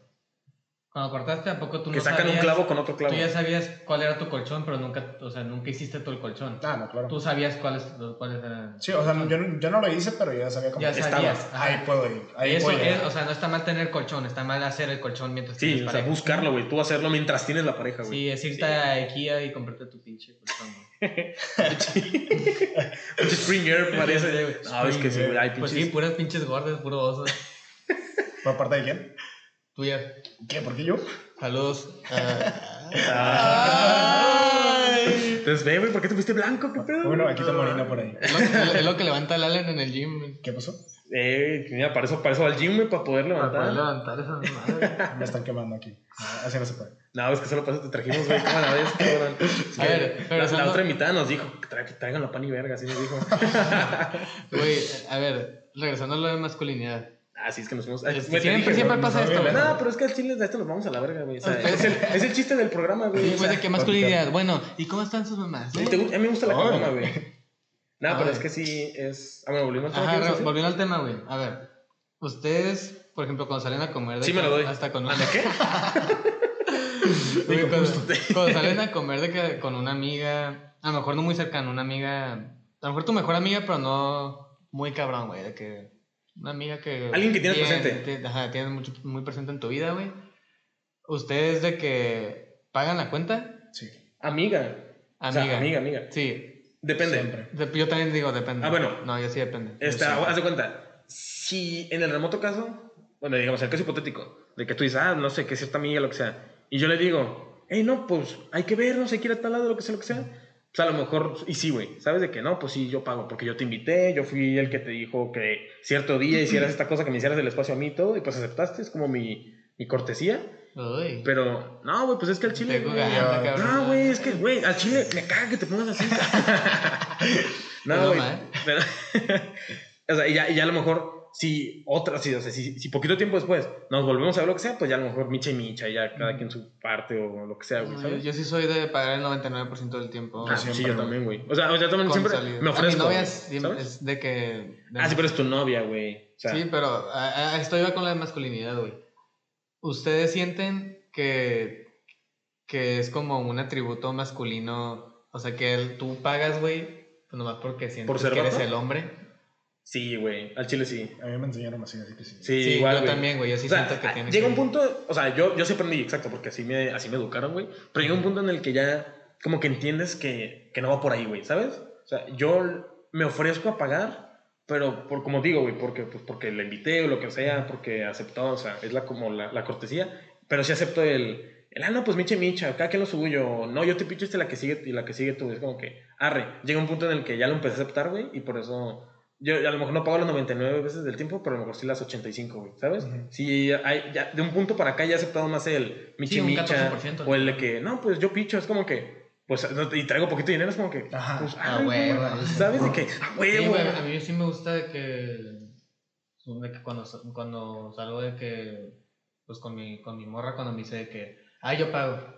Cuando cortaste, ¿a poco tú Que no sacan sabías? un clavo con otro clavo. Tú ya sabías cuál era tu colchón, pero nunca, o sea, nunca hiciste tú el colchón. Ah, no, claro. Tú sabías cuáles, cuáles eran. Sí, o sea, yo, no- yo no lo hice, pero ya sabía cómo Ya estaba. sabías. ajá. Ahí puedo ir. Ahí Eso puedo es, o sea, no está mal tener colchón, está mal hacer el colchón mientras Sí, tienes o sea, pareja. buscarlo, güey. Tú hacerlo mientras tienes la pareja, güey. Sí, es irte a IKEA y comprarte tu pinche colchón, güey. (laughs) (laughs) Pinche Springer parece. No, es que sí, güey. Hay Pues sí, puras pinches gordas, puro oso. ¿Por parte de quién? Tuya. ¿Qué? ¿Por qué yo? Saludos. Ah. Entonces, ve, güey, ¿por qué te fuiste blanco? ¿Qué pedo? Bueno, aquí está Moreno por ahí. Es lo, es- es lo que levanta el Allen en el gym. güey. ¿Qué pasó? Eh, mira, para eso, para eso va al gym, güey, para poder Para poder levantar. levantar esa madre. Me están quemando aquí. No, así no se puede. No, es que solo para eso te trajimos, güey. ¿Cómo la cabrón? Es A que ver, pero la, la otra mitad nos dijo que tra- traigan la pan y verga, así nos dijo. (laughs) Güey, a ver, regresando a lo de masculinidad. Ah, sí, es que nos fuimos. Siempre, dije, siempre no, pasa no, esto, güey. No, pero es que al chile de esto nos vamos a la verga, güey. O sea, Ustedes- es, el, es el chiste del programa, güey. Sí, o sea, de qué masculinidad. Bueno, ¿y cómo están sus mamás? ¿te eh? a mí me gusta la Ay. caguama, güey. No, pero es que sí es. Ah, bueno, volvimos al tema. Ajá, volviendo al tema, güey. A ver, ustedes, por ejemplo, cuando salen a comer de Sí, que- me lo doy. hasta con ¿Anda qué? (laughs) Digo, cuando, justo. cuando salen a comer de que con una amiga, a lo mejor no muy cercana, una amiga, a lo mejor tu mejor amiga, pero no muy cabrón, güey, de que una amiga que... Alguien que tienes tiene- presente. tiene- ajá, tienes mucho, muy presente en tu vida, güey. Ustedes de que pagan la cuenta, Sí. Amiga. O sea, amiga. amiga, amiga. Sí, Depende. Siempre. de- yo también digo depende. Ah, bueno. No, yo sí depende. Esta, haz de cuenta, si en el remoto caso, bueno, digamos, el caso hipotético, de que tú dices, ah, no sé, que es cierta amiga, lo que sea, y yo le digo, hey, no, pues hay que vernos, hay que ir a tal lado, lo que sea, lo que sea. Pues a lo mejor, y sí, güey, ¿sabes de que no? Pues sí, yo pago, porque yo te invité, yo fui el que te dijo que cierto día hicieras esta cosa, que me hicieras el espacio a mí y todo, y pues aceptaste, es como mi, mi cortesía. Uy. Pero, no, güey, pues es que al chile. Güey, no, güey, es que, güey, al chile me caga que te pongas así. (laughs) no, Es güey. Pero, (laughs) o sea, y ya, y ya a lo mejor, si otra, si, o sea, si, si poquito tiempo después nos volvemos a ver lo que sea, pues ya a lo mejor micha y micha, ya cada quien su parte o lo que sea, güey, yo, yo sí soy de pagar el 99% del tiempo. Ah, siempre, sí, yo también, güey. O sea, o sea también siempre salida. me A ofrezco. mi novia es, de que... de Ah, sí, pero es tu novia, güey. O sea, Sí, pero a, a esto iba con la masculinidad, güey. ¿Ustedes sienten que, que es como un atributo masculino? O sea, que el- tú pagas, güey, pues nomás porque sientes ¿Por ser que eres el hombre. Sí, güey, al chile sí. A mí me enseñaron así, así que sí. Sí, Sí, igual, yo güey. también, güey. Yo sí O sea, siento que tiene llega que- un punto, o sea, yo, yo sí aprendí, exacto, porque así me, así me educaron, güey. Pero llega un punto en el que ya, como que entiendes que, que no va por ahí, güey, ¿sabes? O sea, yo me ofrezco a pagar, pero por como digo, güey, porque, pues, porque le invité o lo que sea, porque aceptó, o sea, es la, como la, la cortesía. Pero sí acepto el, el, ah, no, pues micha micha, cada quien lo suyo. No, yo te picho este la que sigue y la que sigue tú. Es como que, arre. Llega un punto en el que ya lo empecé a aceptar, güey, y por eso. Yo a lo mejor no pago las 99 veces del tiempo, pero a lo mejor sí las 85, güey, ¿sabes? Ujú. Sí, hay, ya, de un punto para acá ya he aceptado más el michi Sí, un micha 14%, o el de que, no, pues yo picho, es como que, pues, no, y traigo poquito dinero, es como que, Ajá. pues, Ah, güey. ¿sabes? De que, ah, Sí, huevo. güey, a mí sí me gusta de que, de que cuando, cuando salgo de que, pues con mi, con mi morra, cuando me dice de que, ah, yo pago.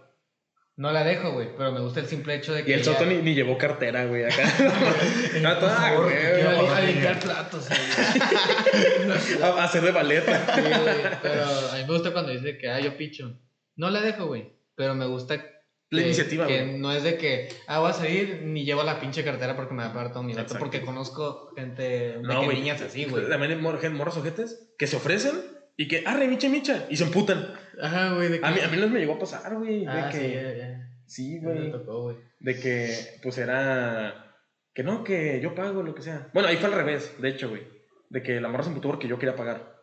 No la dejo, güey, pero me gusta el simple hecho de que. y el Soto ni, ni llevó cartera, güey, acá. (laughs) no, todo, (laughs) ah, favor, güey, quiero a, güey, a limpiar platos. güey. (laughs) a, hacer de baleta. Sí, güey, pero a mí me gusta cuando dice que, ah, yo picho. No la dejo, güey, pero me gusta. La que- iniciativa, Que güey. no es de que, ah, voy a salir, ni llevo la pinche cartera porque me va a pagar todo mi dato. Exacto. Porque conozco gente de No, que güey. niñas así, güey. También hay morros ojetes que se ofrecen y que, arre, micha, micha, y se emputan. Ajá, güey, de que. A mí, a mí no me llegó a pasar, güey, de Ah, sí, que, ya, ya. sí, Ya me güey, güey. de que, pues era, que no, que yo pago, lo que sea. Bueno, ahí fue al revés, de hecho, güey, de que la morra se emputó porque yo quería pagar.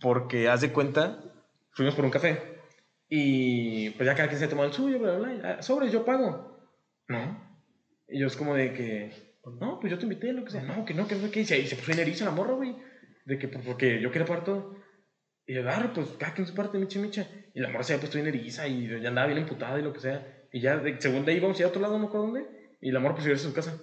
Porque, haz de cuenta, fuimos por un café y pues ya cada quien se tomó el suyo, bla, bla, bla, ah, sobres, yo pago. No. Y yo es como de que, pues no, pues yo te invité, lo que sea. No, que no, que no, que y se, y se puso en eriza la morra, güey. De que, pues, porque yo quería pagar todo. Y yo, agarro, pues, cada quien su parte, micha, micha. Y la morra se había puesto en eriza y ya andaba bien emputada y lo que sea. Y ya, de, según de ahí íbamos a ir a otro lado, no me acuerdo dónde. Y la morra pues iba a su casa.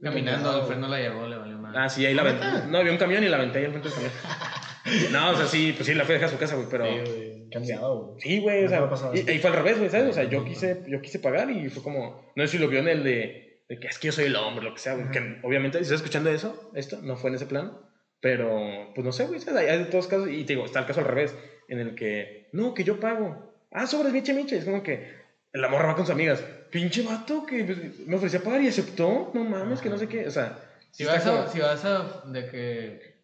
Caminando, el freno la llevó, le valió mal. Ah, sí, ahí la aventé. No, había un camión y la aventé ahí al frente del camión. (laughs) No, o sea, sí, pues sí, la fui a dejar a su casa, güey, pero... Sí, güey. Cambiado, güey. Sí, güey, o No sea, pasado y, y fue al revés, güey, ¿sabes? O sea, yo quise, yo quise pagar y fue como, no sé si lo vio en el de, de que es que yo soy el hombre, lo que sea, güey, que obviamente, si estás escuchando eso, esto no fue en ese plan, pero, pues no sé, güey. Hay de todos casos, y te digo, está el caso al revés, en el que, no, que yo pago, ah, sobres, miche, miche, es como que la morra va con sus amigas, pinche vato que pues, me ofrecía pagar y aceptó, no mames, que no sé qué, o sea, Si vas, a, como- si vas a de que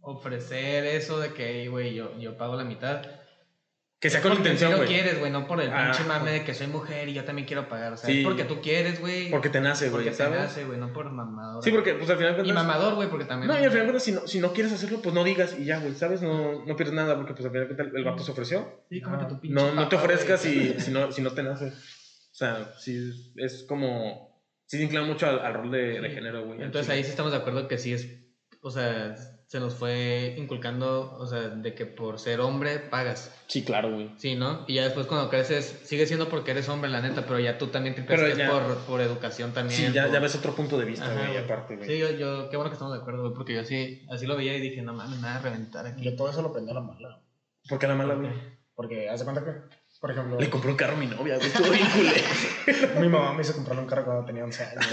ofrecer eso de que, "Ey, güey, yo, yo pago la mitad, Que sea con Porque intención, si lo güey. quieres, güey, no por el Ah, pinche mame de que soy mujer y yo también quiero pagar. O sea, Sí. es porque tú quieres, güey. Porque te nace, porque güey, te ¿sabes? nace, güey, no por mamador. Sí, porque pues al final de Y cuentas- mamador, güey, porque también. No, y al final de cuentas, si no, si no quieres hacerlo, pues no digas y ya, güey, ¿sabes? No, no pierdes nada porque pues al final de cuentas el vato se ofreció. Sí, cómete tu pinche. No, no te ofrezcas güey. si, si, no, si no te nace. O sea, sí, es como... Sí se inclina mucho al, al rol de, de Sí. género, güey. Entonces ahí sí estamos de acuerdo que sí es. O sea, se nos fue inculcando, o sea, de que por ser hombre pagas. Sí, claro, güey. Sí, ¿no? Y ya después cuando creces, sigue siendo porque eres hombre, la neta, pero ya tú también te Pero piensas que es ya- por, por educación también. Sí, ya, por- ya ves otro punto de vista, Ajá, güey, aparte, güey. Sí, yo, yo, qué bueno que estamos de acuerdo, güey, porque yo sí, así lo veía y dije, no mames, nada, reventar aquí. Yo todo eso lo aprendí a la mala. ¿Por qué la mala, güey? Porque, haz de cuenta que, por ejemplo, Le compró un carro a mi novia, güey, todo bien culero. (laughs) mi mamá me hizo comprar un carro cuando tenía 11 años.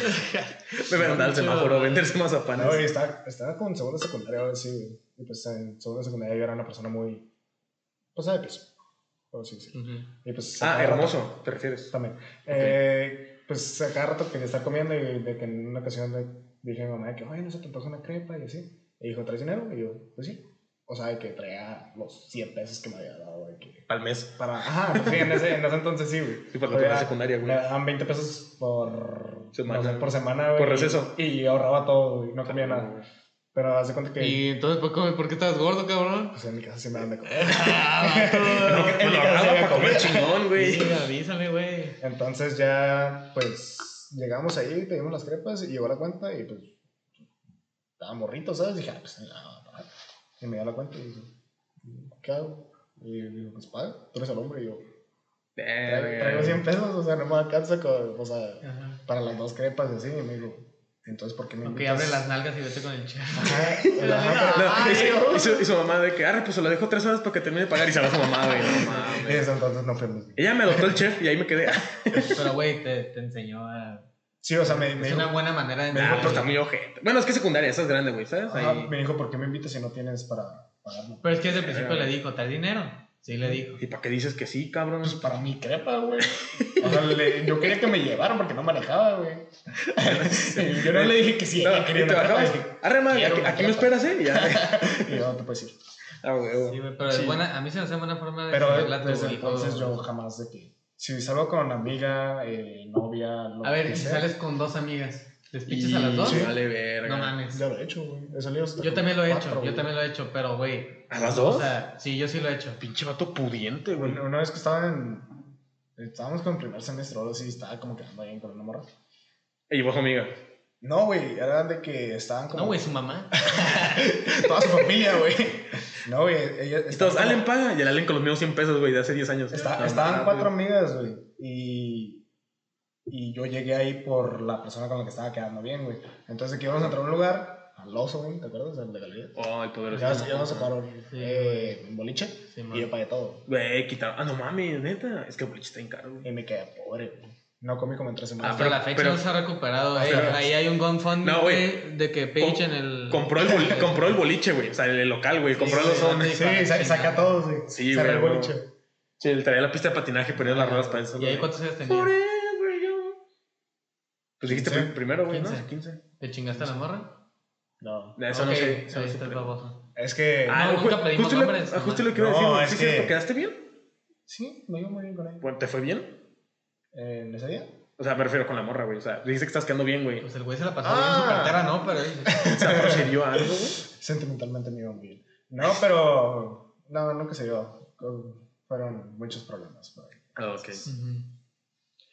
Me voy a andar al semáforo a venderse No, mazapanes. güey, estaba, estaba como en segundo secundaria, ahora sí, güey. Y pues en segundo secundaria yo era una persona muy. Pues de peso. Por así decirlo. Ujú. Y pues. Ah, cada rato- hermoso, ¿te refieres? También. Eh, pues a cada rato quería estar comiendo y de que en una ocasión le dije a mi mamá que, oye, no se te antoja una crepa y así. Y dijo, ¿traes dinero? Y yo, pues sí. O sea, de que traía los 100 pesos que me había dado, de que. Al mes. Para. Ajá, pues sí, en ese, en ese entonces sí, güey. Sí, para la secundaria, güey. Me daban 20 pesos por Semana, no sé, güey. por semana, güey. Por receso. Y, y ahorraba todo, y no comía nada. Pero hace cuenta que. Y entonces, ¿por qué, ¿por qué estabas gordo, cabrón? Pues en mi casa sí me dan de comer. (laughs) Ah, (laughs) En mi casa para comer chingón, güey. Sí, avísame, güey. Entonces ya, pues, llegamos ahí, pedimos las crepas y llegó la cuenta y pues, estaba morrito, ¿sabes? Dije, ah, pues, ya, va a pagar. Y me dio la cuenta y dije, ¿qué hago? Y digo, pues, paga, tú eres el hombre y yo, traigo, traigo 100 pesos, o sea, no me alcanza, con, o sea, Ajá. para las dos crepas y así. Y me dijo, entonces, ¿por qué me Ok, invitas? abre las nalgas y vete con el chef. Ajá, (laughs) y, su, mamá de que, arre, pues se lo dejo tres horas para que termine de pagar y se va su mamá, güey. No mames. desde entonces no fuimos. Ella me adoptó el chef y ahí me quedé. Pero, güey, te, te enseñó a. Sí, o sea, me, me Es dijo, una buena manera de. me Ah, dijo, pues está muy ojete. Bueno, es que secundaria, esa es grande, güey, ¿sabes? ajá, Ahí. me dijo, ¿por qué me invitas si no tienes para pagarlo? Pero es que desde el principio le dijo, ¿traes dinero? Sí, le dijo. ¿Y para qué dices que sí, cabrón? Pues para mi crepa, güey. (laughs) O sea, le- yo quería que me llevaran porque no manejaba, güey. (laughs) Yo no le dije que sí, No, y te dije, Arre, Quiero aquí, me esperas, ¿eh? Y ya. (laughs) Y yo no te puedes ir. Ah, güey. Sí, güey, pero Sí. es buena, a mí se me hace buena forma de Pero desde entonces yo jamás de que. Si salgo con amiga, eh, novia, lo A ver, que si sea, sales con dos amigas, ¿les pichas a las dos? Sí. Vale, verga. No mames. Ya lo he hecho, güey. He salido hasta Yo con también lo he cuatro, hecho, yo güey. también lo he hecho, pero, güey. ¿A las dos? O sea, sí, yo sí lo he hecho. Pinche vato pudiente, güey. Una, una vez que estaba en. Estábamos con el primer semestre, ahora sí estaba como quedando bien con una morra. Y vos, amiga. No, güey, era de que estaban como. No, güey, su mamá. (laughs) Toda su familia, güey. No, güey, ella. Y todos, Allen paga. Y el Allen con los mismos 100 pesos, güey, de hace 10 años. Está- No estaban mames. cuatro amigas, güey. Y, y yo llegué ahí por la persona con la que estaba quedando bien, güey. Entonces, que íbamos a entrar a un lugar, al oso, güey, ¿te acuerdas? El de Galería. Oh, el poderoso. Ya, ya nos sacaron Sí, eh, un boliche Sí, y yo pagué todo. Güey, quitaron. Ah, no mames, neta. Es que el boliche está bien caro, güey. Y me quedé pobre, güey. No comí como en tres semanas. Hasta pero- la fecha pero- no se ha recuperado. Ahí, pero- ahí hay un GoFundMe No, güey. güey, de que Page Com- en el. Compró el, boli- compró el boliche, güey. O sea, el local, güey. Compró Sí, los sí, zones. Sí, sa- saca a todos, güey. Sí, Cerré el güey, boliche. Sí, él traía la pista de patinaje y ponía las ruedas para eso. ¿Y ahí güey. cuántos años tenía? Pues dijiste primero, güey, ¿no? 15. 15. ¿Te chingaste a la morra? No. Eso no sé. ahí eso no sé, está el baboso. Es que. Ah, No, nunca pedimos justo, nombres, ah, justo le nomás. quiero decir, No, güey. es ¿Sí, que-? ¿Quedaste bien? Sí, me iba muy bien con. Bueno, ¿Te fue bien? ¿En ese día? O sea, me refiero con la morra, güey. O sea, dijiste que estás quedando bien, güey. Pues el güey se la pasó bien en su Ah. cartera, ¿no? Pero él- (laughs) ¿Se procedió a algo, güey? Sentimentalmente me iba bien. No, pero. No, nunca se dio. Fueron muchos problemas ahí. Ah, ok. Ujú.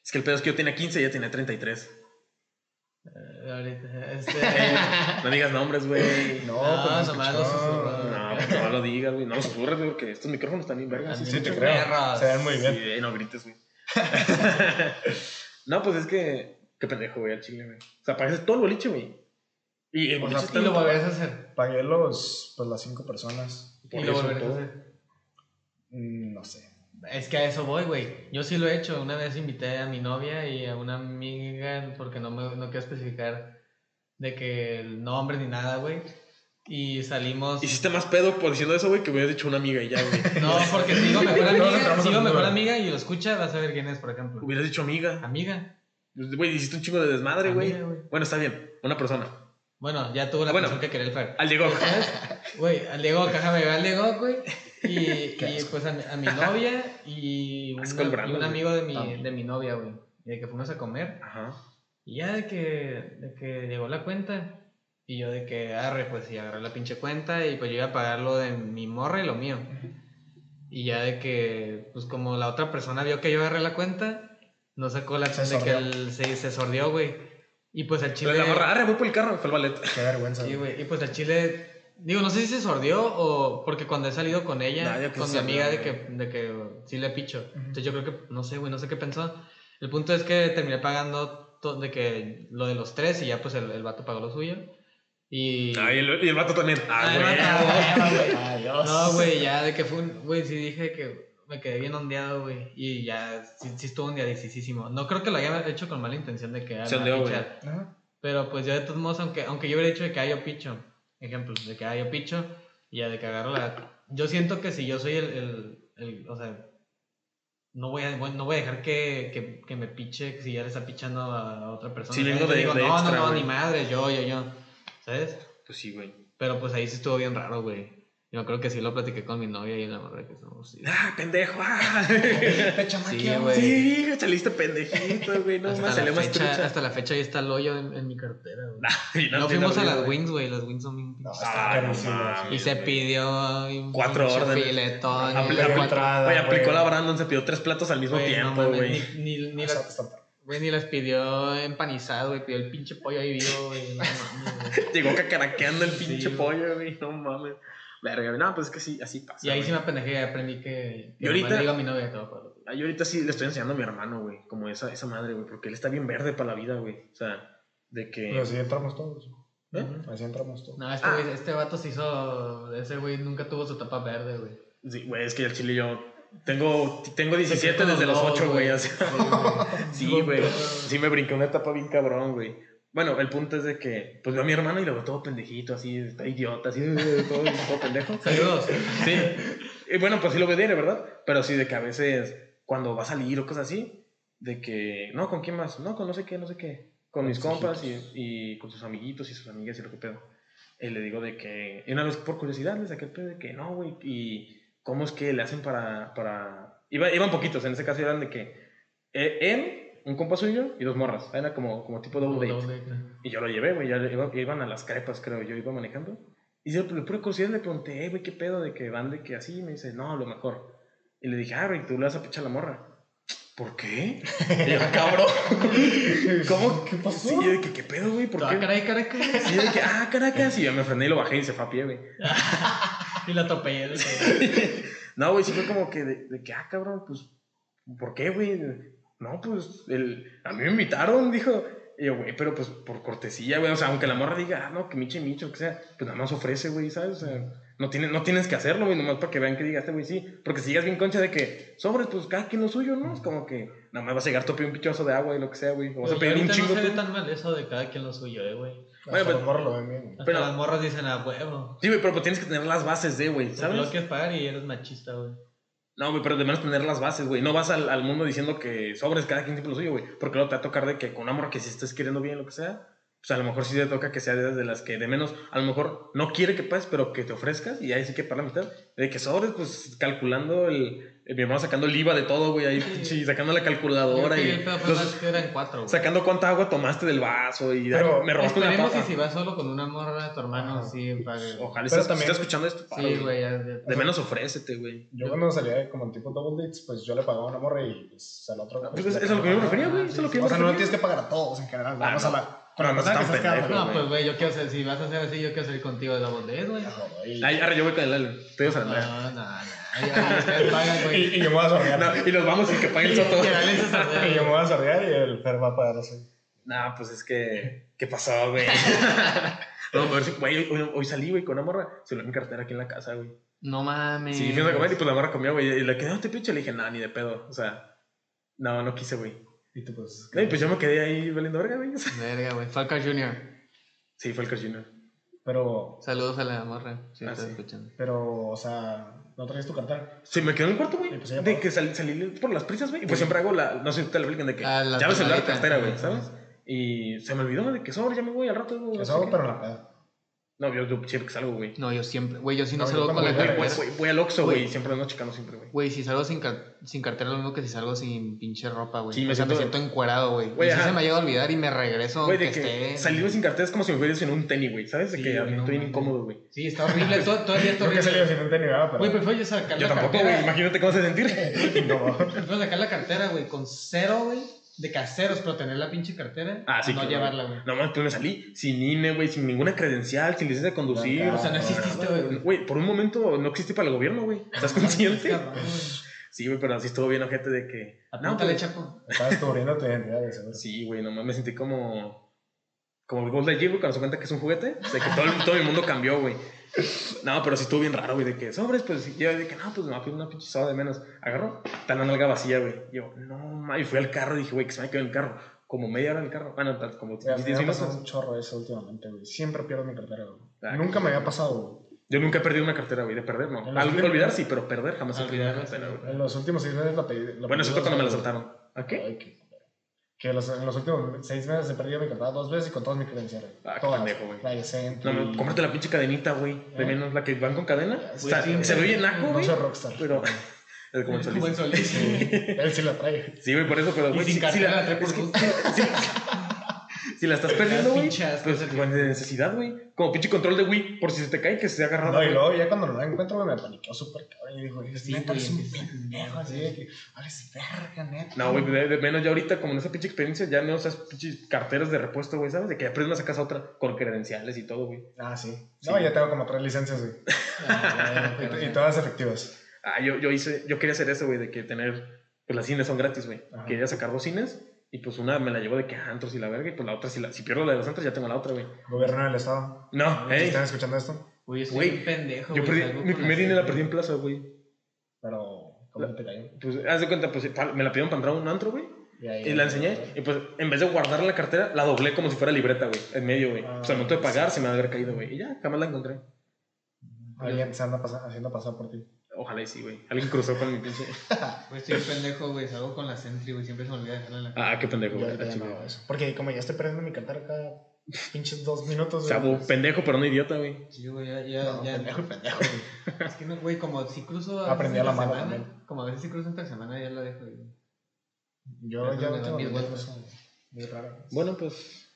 Es que el pedo es que yo tenía 15 y ella tenía 33. Eh, ahorita, este... (laughs) No digas nombres, güey. No, No, pues nomás no lo susurró. No, pues no lo digas, güey. No lo susurres, güey, porque estos micrófonos están bien vergas. Sí, Sí, te creo. Se ven muy bien. Sí, no grites, güey. (laughs) no, pues es que. Qué pendejo, güey, al chile, güey. O sea, pagas todo el boliche, güey. Y el O boliche sea, Y lo volverías a hacer. Pagué los, pues, las cinco personas. Por Y lo eso, volverías a hacer. Mm, No sé. Es que a eso voy, güey. Yo sí lo he hecho. Una vez invité a mi novia y a una amiga, porque no, me, no quiero especificar de que el nombre ni nada, güey. Y salimos. Hiciste más pedo por diciendo eso, güey, que hubieras dicho una amiga y ya, güey. (laughs) No, porque si digo (laughs) mejor amiga, si digo mejor amiga y lo escucha, vas a ver quién es, por ejemplo. hubieras dicho amiga. Amiga. Pues, Güey, hiciste un chingo de desmadre, güey. Bueno, está bien. Una persona. Bueno, ya tuvo la Bueno. persona que quería el Fer. Al Diego. Güey, al Diego, déjame ver al Diego, güey. Y, (laughs) y pues a, mi- a mi novia y, una- y un amigo de mi, Ah. de mi novia, güey. Y de que fuimos a comer. Ajá. Y ya de que, de que llegó la cuenta. Y yo de que arre, pues sí, agarré la pinche cuenta. Y pues yo iba a pagar lo de mi morra y lo mío. Y ya de que, pues como la otra persona vio que yo agarré la cuenta, no sacó la Se de que el- se, se sordió, güey. Y pues el chile. La morra, arre, voy por el carro, fue el ballet. Qué vergüenza. Sí, güey. Y pues el chile. Digo, no sé si se sordió o porque cuando he salido con ella, creo con mi amiga, de que, de que sí le picho. Entonces yo creo que, no sé, güey, no sé qué pensó. El punto es que terminé pagando to- de que lo de los tres y ya pues el, el vato pagó lo suyo. Y. Ah, y el, y el vato también. Ah, Ah, güey. vato, ah, güey. Adiós. No, güey, ya de que fue un. Güey, sí dije que me quedé bien ondeado, güey. Y ya, sí, sí estuvo ondeadísimo. No creo que lo haya hecho con mala intención de que. Se ondeó, güey. Pero pues yo de todos modos, aunque, aunque yo hubiera dicho de que yo picho, ejemplo, de que yo picho, y ya de que agarro la... Yo siento que si yo soy el, el, el- o sea, no voy a, no voy a dejar que, que, que me piche si ya le está pichando a otra persona. Sí, de- digo, de no, extra, no, no, ni madre, yo, yo, yo, ¿sabes? Pues sí, güey. Pero pues ahí sí estuvo bien raro, güey. Yo creo que sí lo platiqué con mi novia y la morra que somos... sí. Ah, pendejo. Ah. (laughs) Sí, güey. Sí, saliste pendejito, güey. No hasta, más, salió la más fecha, trucha. hasta la fecha ahí está el hoyo en, en mi cartera, güey. Y No, fuimos a las wings, güey. Las wings son bien No, Ah, no mames. Y se pidió un Cuatro órdenes. filetón. Entrada, aplicó la Brandon, se pidió tres platos al mismo tiempo, güey. Ni, ni, ni, güey, ni las pidió empanizado, güey. Pidió el pinche pollo ahí vivo, güey. No mames, güey. (laughs) Llegó cacaraqueando el pinche pollo, güey. No mames. Verga, güey. No, pues es que sí, así pasa. Y ahí güey. sí me apendejé, aprendí que. Y ahorita- nomás le digo a mi novia pagar. Ah, Yo ahorita sí le estoy enseñando a mi hermano, güey. Como esa, esa madre, güey. Porque él está bien verde para la vida, güey. O sea, de que. Pero así entramos todos. ¿Eh? Así entramos todos. No, este, Ah. güey, este vato se hizo. Ese güey nunca tuvo su tapa verde, güey. Sí, güey, es que el chile yo. Tengo, tengo 17 con desde los los lobos, 8, güey. Sí, güey. (laughs) Sí, me brinqué una etapa bien cabrón, güey. Bueno, el punto es de que, pues veo a mi hermano y lo veo todo pendejito, así, está idiota, así, (laughs) todo, todo pendejo. Saludos. Sí. Y bueno, pues sí lo veo diario, ¿verdad? Pero sí de que a veces, cuando va a salir o cosas así, de que, no, ¿con quién más? No, con no sé qué, no sé qué. Con mis sus compas y, y con sus amiguitos y sus amigas y lo que pedo. Y le digo de que, y una vez por curiosidad le saqué el pedo de que, no, güey, y cómo es que le hacen para, para... Iba, iban poquitos, en ese caso eran de que eh, él, un compa suyo y dos morras. Era como, como tipo double date. Doble, güey. Y yo lo llevé, güey, ya iba- iban a las crepas, creo, yo iba manejando. Y yo, por pura curiosidad, le pregunté, "Eh, güey, ¿qué pedo de que van de que así? Y me dice, no, lo mejor. Y le dije, ah, güey, tú le vas a pichar la morra. ¿Por qué? (laughs) Y yo, cabrón. (laughs) ¿Cómo? ¿Qué pasó? Sí, yo de que, ¿qué pedo, güey? ¿Por Ah, qué? caray. Sí, yo de que, ah, Caracas. Y yo me frené y lo bajé y se fue a pie, güey. (laughs) Y la atropellé. (laughs) No, güey, sí fue como que, de, de que, ah, cabrón, pues, ¿por qué, güey? No, pues, el, a mí me invitaron, dijo. Y yo, güey, pero pues por cortesía, güey. O sea, aunque la morra diga, ah, no, que miche, micho, lo que sea, pues nada más ofrece, güey, ¿sabes? O sea, no, tiene, no tienes que hacerlo, güey, nomás para que vean que digas, este güey, sí. Porque si llegas bien concha de que sobres, pues cada quien lo suyo, ¿no? Es como que nada más vas a llegar pedir un pichoso de agua y lo que sea, güey. O vas a Pero pedir un chingo no se ve tan mal eso de cada quien lo suyo, eh, güey. Bueno, pues- los morros lo ven bien. Pero- las morras dicen a huevo. Sí, güey, pero pues tienes que tener las bases de, güey, ¿Sabes? Lo ¿sabes? quieres pagar y eres machista, güey. No, güey, pero de menos tener las bases, güey. No vas al, al mundo diciendo que sobres cada quien lo suyo, güey. Porque luego te va a tocar de que con una morra que si estés queriendo bien, lo que sea, pues a lo mejor sí te toca que sea de, de las que de menos, a lo mejor no quiere que pases, pero que te ofrezcas y ahí sí que para la mitad. De que sobres, pues calculando el. El- mi hermano sacando el IVA de todo, güey, ahí, Sí. sacando la calculadora y. el pedo fue los- más que eran cuatro, güey. sacando cuánta agua tomaste del vaso y Pero me robaste una papa. si vas solo con una morra de tu hermano, Ajá. sí, pague. Ojalá Pero estés, también- estés escuchando esto. paro, Sí, güey, ya- ya- De menos ofrécete, güey. Yo cuando salía como en tipo double dates, pues yo le pagaba a una morra y pues al otro. Pues es, es lo que yo me refería, güey. Es lo que yo O sea, no refería. tienes que pagar a todos en general. Vamos no. a la. Con No, la no estás estás pendejo, No, pues, güey, yo quiero ser, si vas a hacer así, yo quiero salir contigo de double date, güey. Ahora yo voy con el Lalo. Te digo, No, no, no. Y, yo me voy a sordear. No, y los vamos y que pague el soto. Y yo me voy a sordear y el Fer va a pagar así. Nah, pues es que. ¿Qué pasó, güey? (laughs) no, a ver si, güey, hoy, hoy salí, güey, con una morra. Se lo en cartera aquí en la casa, güey. No mames. Sí, fuimos a comer y pues la morra comió, güey. Y le quedé, no te pinche. Le dije, nah, ni de pedo. O sea, no, no quise, güey. Y tú, pues. No, y pues yo me quedé ahí valiendo verga, güey. O sea, Verga, güey. Falcar Jr. Sí, fue el Carl Jr. Pero. Saludos a la morra. Si Ah, estás sí. escuchando. Pero, o sea, no traes tu cartera. Sí, me quedé en el cuarto, güey. Pues ya de que sal- salí por las prisas, güey. Y pues Sí. siempre hago la. No sé si ustedes lo explican, de que. Ah, la llave celular, tonadita. cartera, güey. ¿sabes? Y se me olvidó de que sobre, ya me voy al rato, qué. pero la peda. No, yo, yo siempre que salgo, güey. No, yo siempre, güey, yo sí no, No, yo salgo con la voy, cartera. voy- voy al Oxxo, Güey. Siempre ando checando siempre, güey. Güey, si salgo sin, car- sin cartera, lo mismo que si salgo sin pinche ropa, güey. Sí, me o sea, me siento- siento encuerado, güey. Y si se me llega a olvidar y me regreso Güey, de que esté... salir sin cartera es como si me hubieras en un tenis, güey. ¿Sabes? De Sí, que no estoy mames. incómodo, güey. Sí, está horrible, todo, todo el día está Nunca he salido horrible. sin un tenis. Güey, prefiero yo sacar Yo la tampoco, cartera. güey. Imagínate cómo se sentir. (laughs) No. Prefiero sacar la cartera, güey, con cero, güey, de caseros, pero tener la pinche cartera. Ah, sí, No claro. llevarla, güey. No mames, pues me salí sin INE, güey, sin ninguna credencial, sin licencia de conducir. No, O sea, no no, exististe, no, güey. Güey, por un momento no existí para el gobierno, güey. ¿Estás consciente? Güey. Sí, güey, pero así estuvo bien ojete de que. No, Apúntale, pues, Chapo. Estás descubriendo tu identidad, de seguro. Sí, güey, nomás me sentí como. Como el Lightyear, güey, cuando se cuenta que es un juguete. O sea, que todo todo el mundo cambió, güey. No, pero sí estuvo bien raro, güey, de que sobres, pues yo de que no, pues me va a pedir una pinche soda de menos. Agarró, está la nalga vacía, güey. Yo, no, ma, y fui al carro y dije, güey, que se me ha quedado en el carro. Como media hora en el carro. Bueno, tal- como Güey, a mí 10 me ha pasado minutos. un chorro eso últimamente, güey. Siempre pierdo mi cartera, güey. Ah, Nunca me había pasado, güey. Yo nunca he perdido una cartera, güey, de perder, no. En los Al últimos- olvidar sí, pero perder jamás he perdido una Olvidar, cartera, güey. En los últimos seis meses la pedí. la Bueno, eso fue cuando me la veces. soltaron. ¿A qué? Que los, en los últimos seis meses he perdido mi cartera dos veces y con todas mis credenciales. Ah, qué pendejo, güey. La de Sentry. No, no, cómprate la pinche cadenita, güey. De ¿Eh? menos la que van con cadena. Ya, O sí, sí, se ve sí. bien naco, No güey. soy rockstar. Pero. Es (laughs) como el Como en solís. Solís. Él sí la trae. Sí, güey, por eso, pero, Y güey, sin si, si cartera la, la trae por gusto. (laughs) si, si la estás perdiendo, güey, pues de necesidad, güey. Como pinche control de Wii, por si se te cae, que se ha agarrado. No, y luego ya cuando no la encuentro, güey, me paniqueo súper cabrón. Y digo, es Sí, neta, eres un pendejo. Así de que, verga, neta. No, güey, de, de menos ya ahorita, como en esa pinche experiencia, ya no usas pinches carteras de repuesto, güey, ¿sabes? De que aprendes a sacas otra con credenciales y todo, güey. Ah, sí. Sí. No, ya tengo como tres licencias, güey. Ah, (laughs) bueno, Y, y todas efectivas. Ah, yo, yo hice, yo quería hacer eso, güey, de que tener, pues las cines son gratis, güey. Quería sacar dos cines y pues una me la llevo de que antros y la verga y pues la otra, si, la, si pierdo la de los antros ya tengo la otra, güey. Gobierno del Estado. No, hey, están escuchando esto, Güey, soy un pendejo, yo perdí, mi primer la INE la perdí en plaza, güey. pero ¿cómo te cayó? Pues haz de cuenta, pues me la pidieron para entrar a un antro, güey. Y, la enseñé y pues en vez de guardarla en la cartera, la doblé como si fuera libreta, güey, en medio, güey. Ah, pues al momento de pagar se me va a haber caído, güey. Y ya, jamás la encontré. Alguien se anda haciendo pasar por ti. Ojalá y sí, güey. Alguien cruzó con mi pinche... Güey, estoy un pendejo, güey, salgo con la Sentry, güey, siempre se me olvida dejarla en la Ah, qué pendejo, güey. Ah, no chido. hago eso. Porque como ya estoy perdiendo mi cartera cada pinches dos minutos. güey, Chavo, pues, pendejo, pero no idiota, güey. Sí, güey, ya, ya, no, ya. pendejo pendejo, güey. (laughs) Es que no, güey, como si cruzo. Aprendí a la mala también. semana, Como a veces si cruzo entre semana, ya la dejo, güey. Yo ya no tengo. Muy raro. Bueno, pues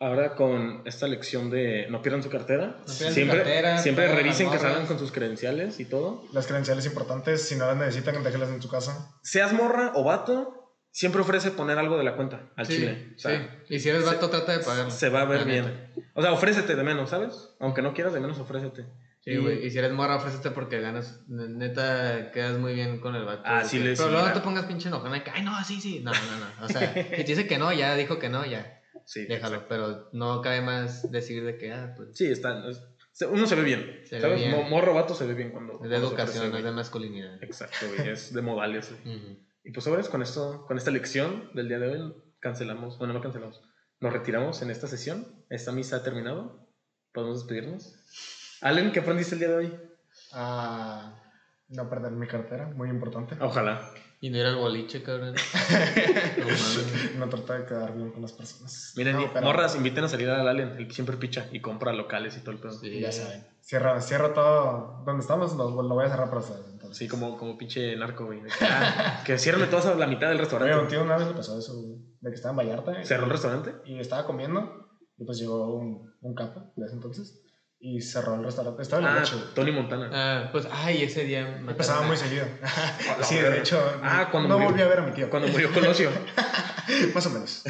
ahora con esta lección de no pierdan su cartera, No pierdan su siempre, cartera, siempre revisen que salgan con sus credenciales y todo. Las credenciales importantes, si no las necesitan, déjenlas en su casa. Seas morra o vato, siempre ofrece poner algo de la cuenta al sí, chile. O sea, sí. Y si eres vato, trata de pagarlo. se va a ver bien. neta. O sea, ofrécete de menos, ¿sabes? Aunque no quieras de menos, ofrécete. Sí, güey. Y si eres morra, ofrécete porque ganas. ne- Neta, quedas muy bien con el vato. Ah, sí, le- Pero luego no te pongas pinche enojona ay, no, sí, sí. No, no, no. O sea, (laughs) si te dice que no, ya dijo que no, ya. Sí, Déjalo. exacto. Pero no cabe más decir de que, ah, pues. Sí, está. es- se- uno se ve bien. Se ve ¿Sabes? bien. Mo- Morro vato se ve bien cuando. Es de cuando educación, es de masculinidad. Exacto, güey. Es de modales. güey. Ujú. Y pues, sobres, con esto, con esta lección del día de hoy, cancelamos. Bueno, no cancelamos. Nos retiramos en esta sesión. Esta misa ha terminado. Podemos despedirnos. Allen, ¿qué aprendiste el día de hoy? Ah, no perder mi cartera, muy importante. Ojalá. Y no ir al boliche, cabrón. (laughs) no mames. No tratar de quedar bien con las personas. Miren, No, y- pero- morras, inviten a salir al Allen, el que siempre picha y compra locales y todo el pedo. Sí, Sí. Ya saben. Cierra, cierra todo. Donde estamos, lo, lo voy a cerrar para ustedes. Entonces. como, como pinche narco, güey. de Que, ah, (laughs) que ciérrame toda la mitad del Oye, un restaurante. tío una vez le pasó eso, güey, de que estaba en Vallarta. ¿Cerró el restaurante? Y estaba comiendo. Y pues llegó un, un capo de ese entonces. Y cerró el restaurante. Estaba en la Ah, noche. Tony Montana. Ah, pues, ay, ese día. mataron Pasaba (laughs) (laughs) a- muy seguido. sí, de hecho. Ah, cuando no murió. volví a ver a mi tío. Cuando murió Colosio. (laughs) Más o menos.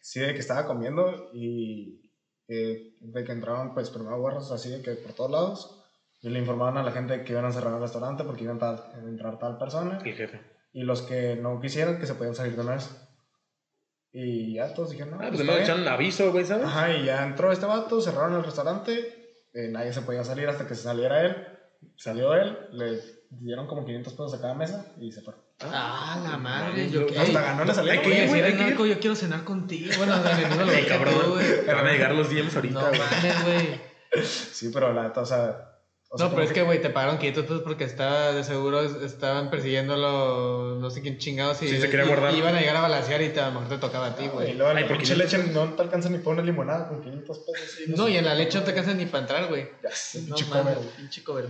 Sí, de que estaba comiendo y eh, de que entraban, pues, primero guardas así de que por todos lados. Y le informaban a la gente que iban a cerrar el restaurante porque iban a entrar tal persona. El jefe. Y los que no quisieran, que se podían salir de una vez. Y ya todos dijeron, no, Ah, pues, pues bien. echaron aviso, güey, ¿sabes? Ajá, y ya entró este vato, cerraron el restaurante, eh, nadie se podía salir hasta que se saliera él. Salió él, le dieron como 500 pesos a cada mesa y se fue. Ah, la madre. Yo. Hasta ganó la salida. hay que ir, güey, hay que ir. yo quiero cenar contigo. (laughs) Bueno, dale, no lo cabrón. tú, güey. Te van a llegar los DMs ahorita, No mames, güey. Sí, pero la neta, o sea, O sea, no, como pero es que, güey, te pagaron 500 pesos porque estaba, de seguro es- estaban persiguiéndolo, no sé quién chingados, y, Sí, se quería y- guardar. iban a llegar a balancear y te- a lo mejor te tocaba a ti, Y güey. luego Ay, la por pinche 500 leche no te alcanza ni para una limonada con 500 pesos. No, y en la leche no te alcanzas ni para entrar, güey. Ya sé, No pinche cover. pinche güey.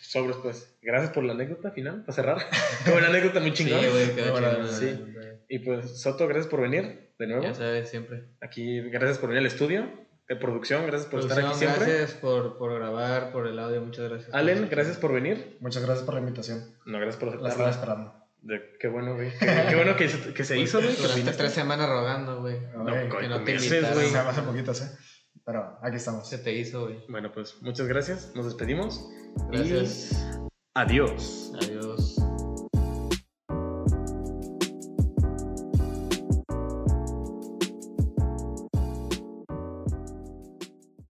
Sobres, pues. Gracias por la anécdota final, para cerrar. (laughs) Qué buena anécdota, muy Sí, chingón. güey, quedó Bueno, sí. güey. Y pues, Soto, gracias por venir de nuevo. Ya sabes, siempre. Aquí, gracias por venir al estudio de producción, gracias por estar aquí siempre. Gracias por, por grabar, por el audio, muchas gracias. Allen, gracias por venir. Muchas gracias por la invitación. No, gracias por La estaba aceptarla. esperando. De- Qué bueno, güey. Qué, qué bueno que, se- que se hizo, güey. que Durante tres semanas rogando, güey. No, que no te invitaron. güey. Se hace poquitas, ¿eh? Pero aquí estamos. Se te hizo, güey. Bueno, pues muchas gracias. Nos despedimos. Gracias. Y adiós. Adiós.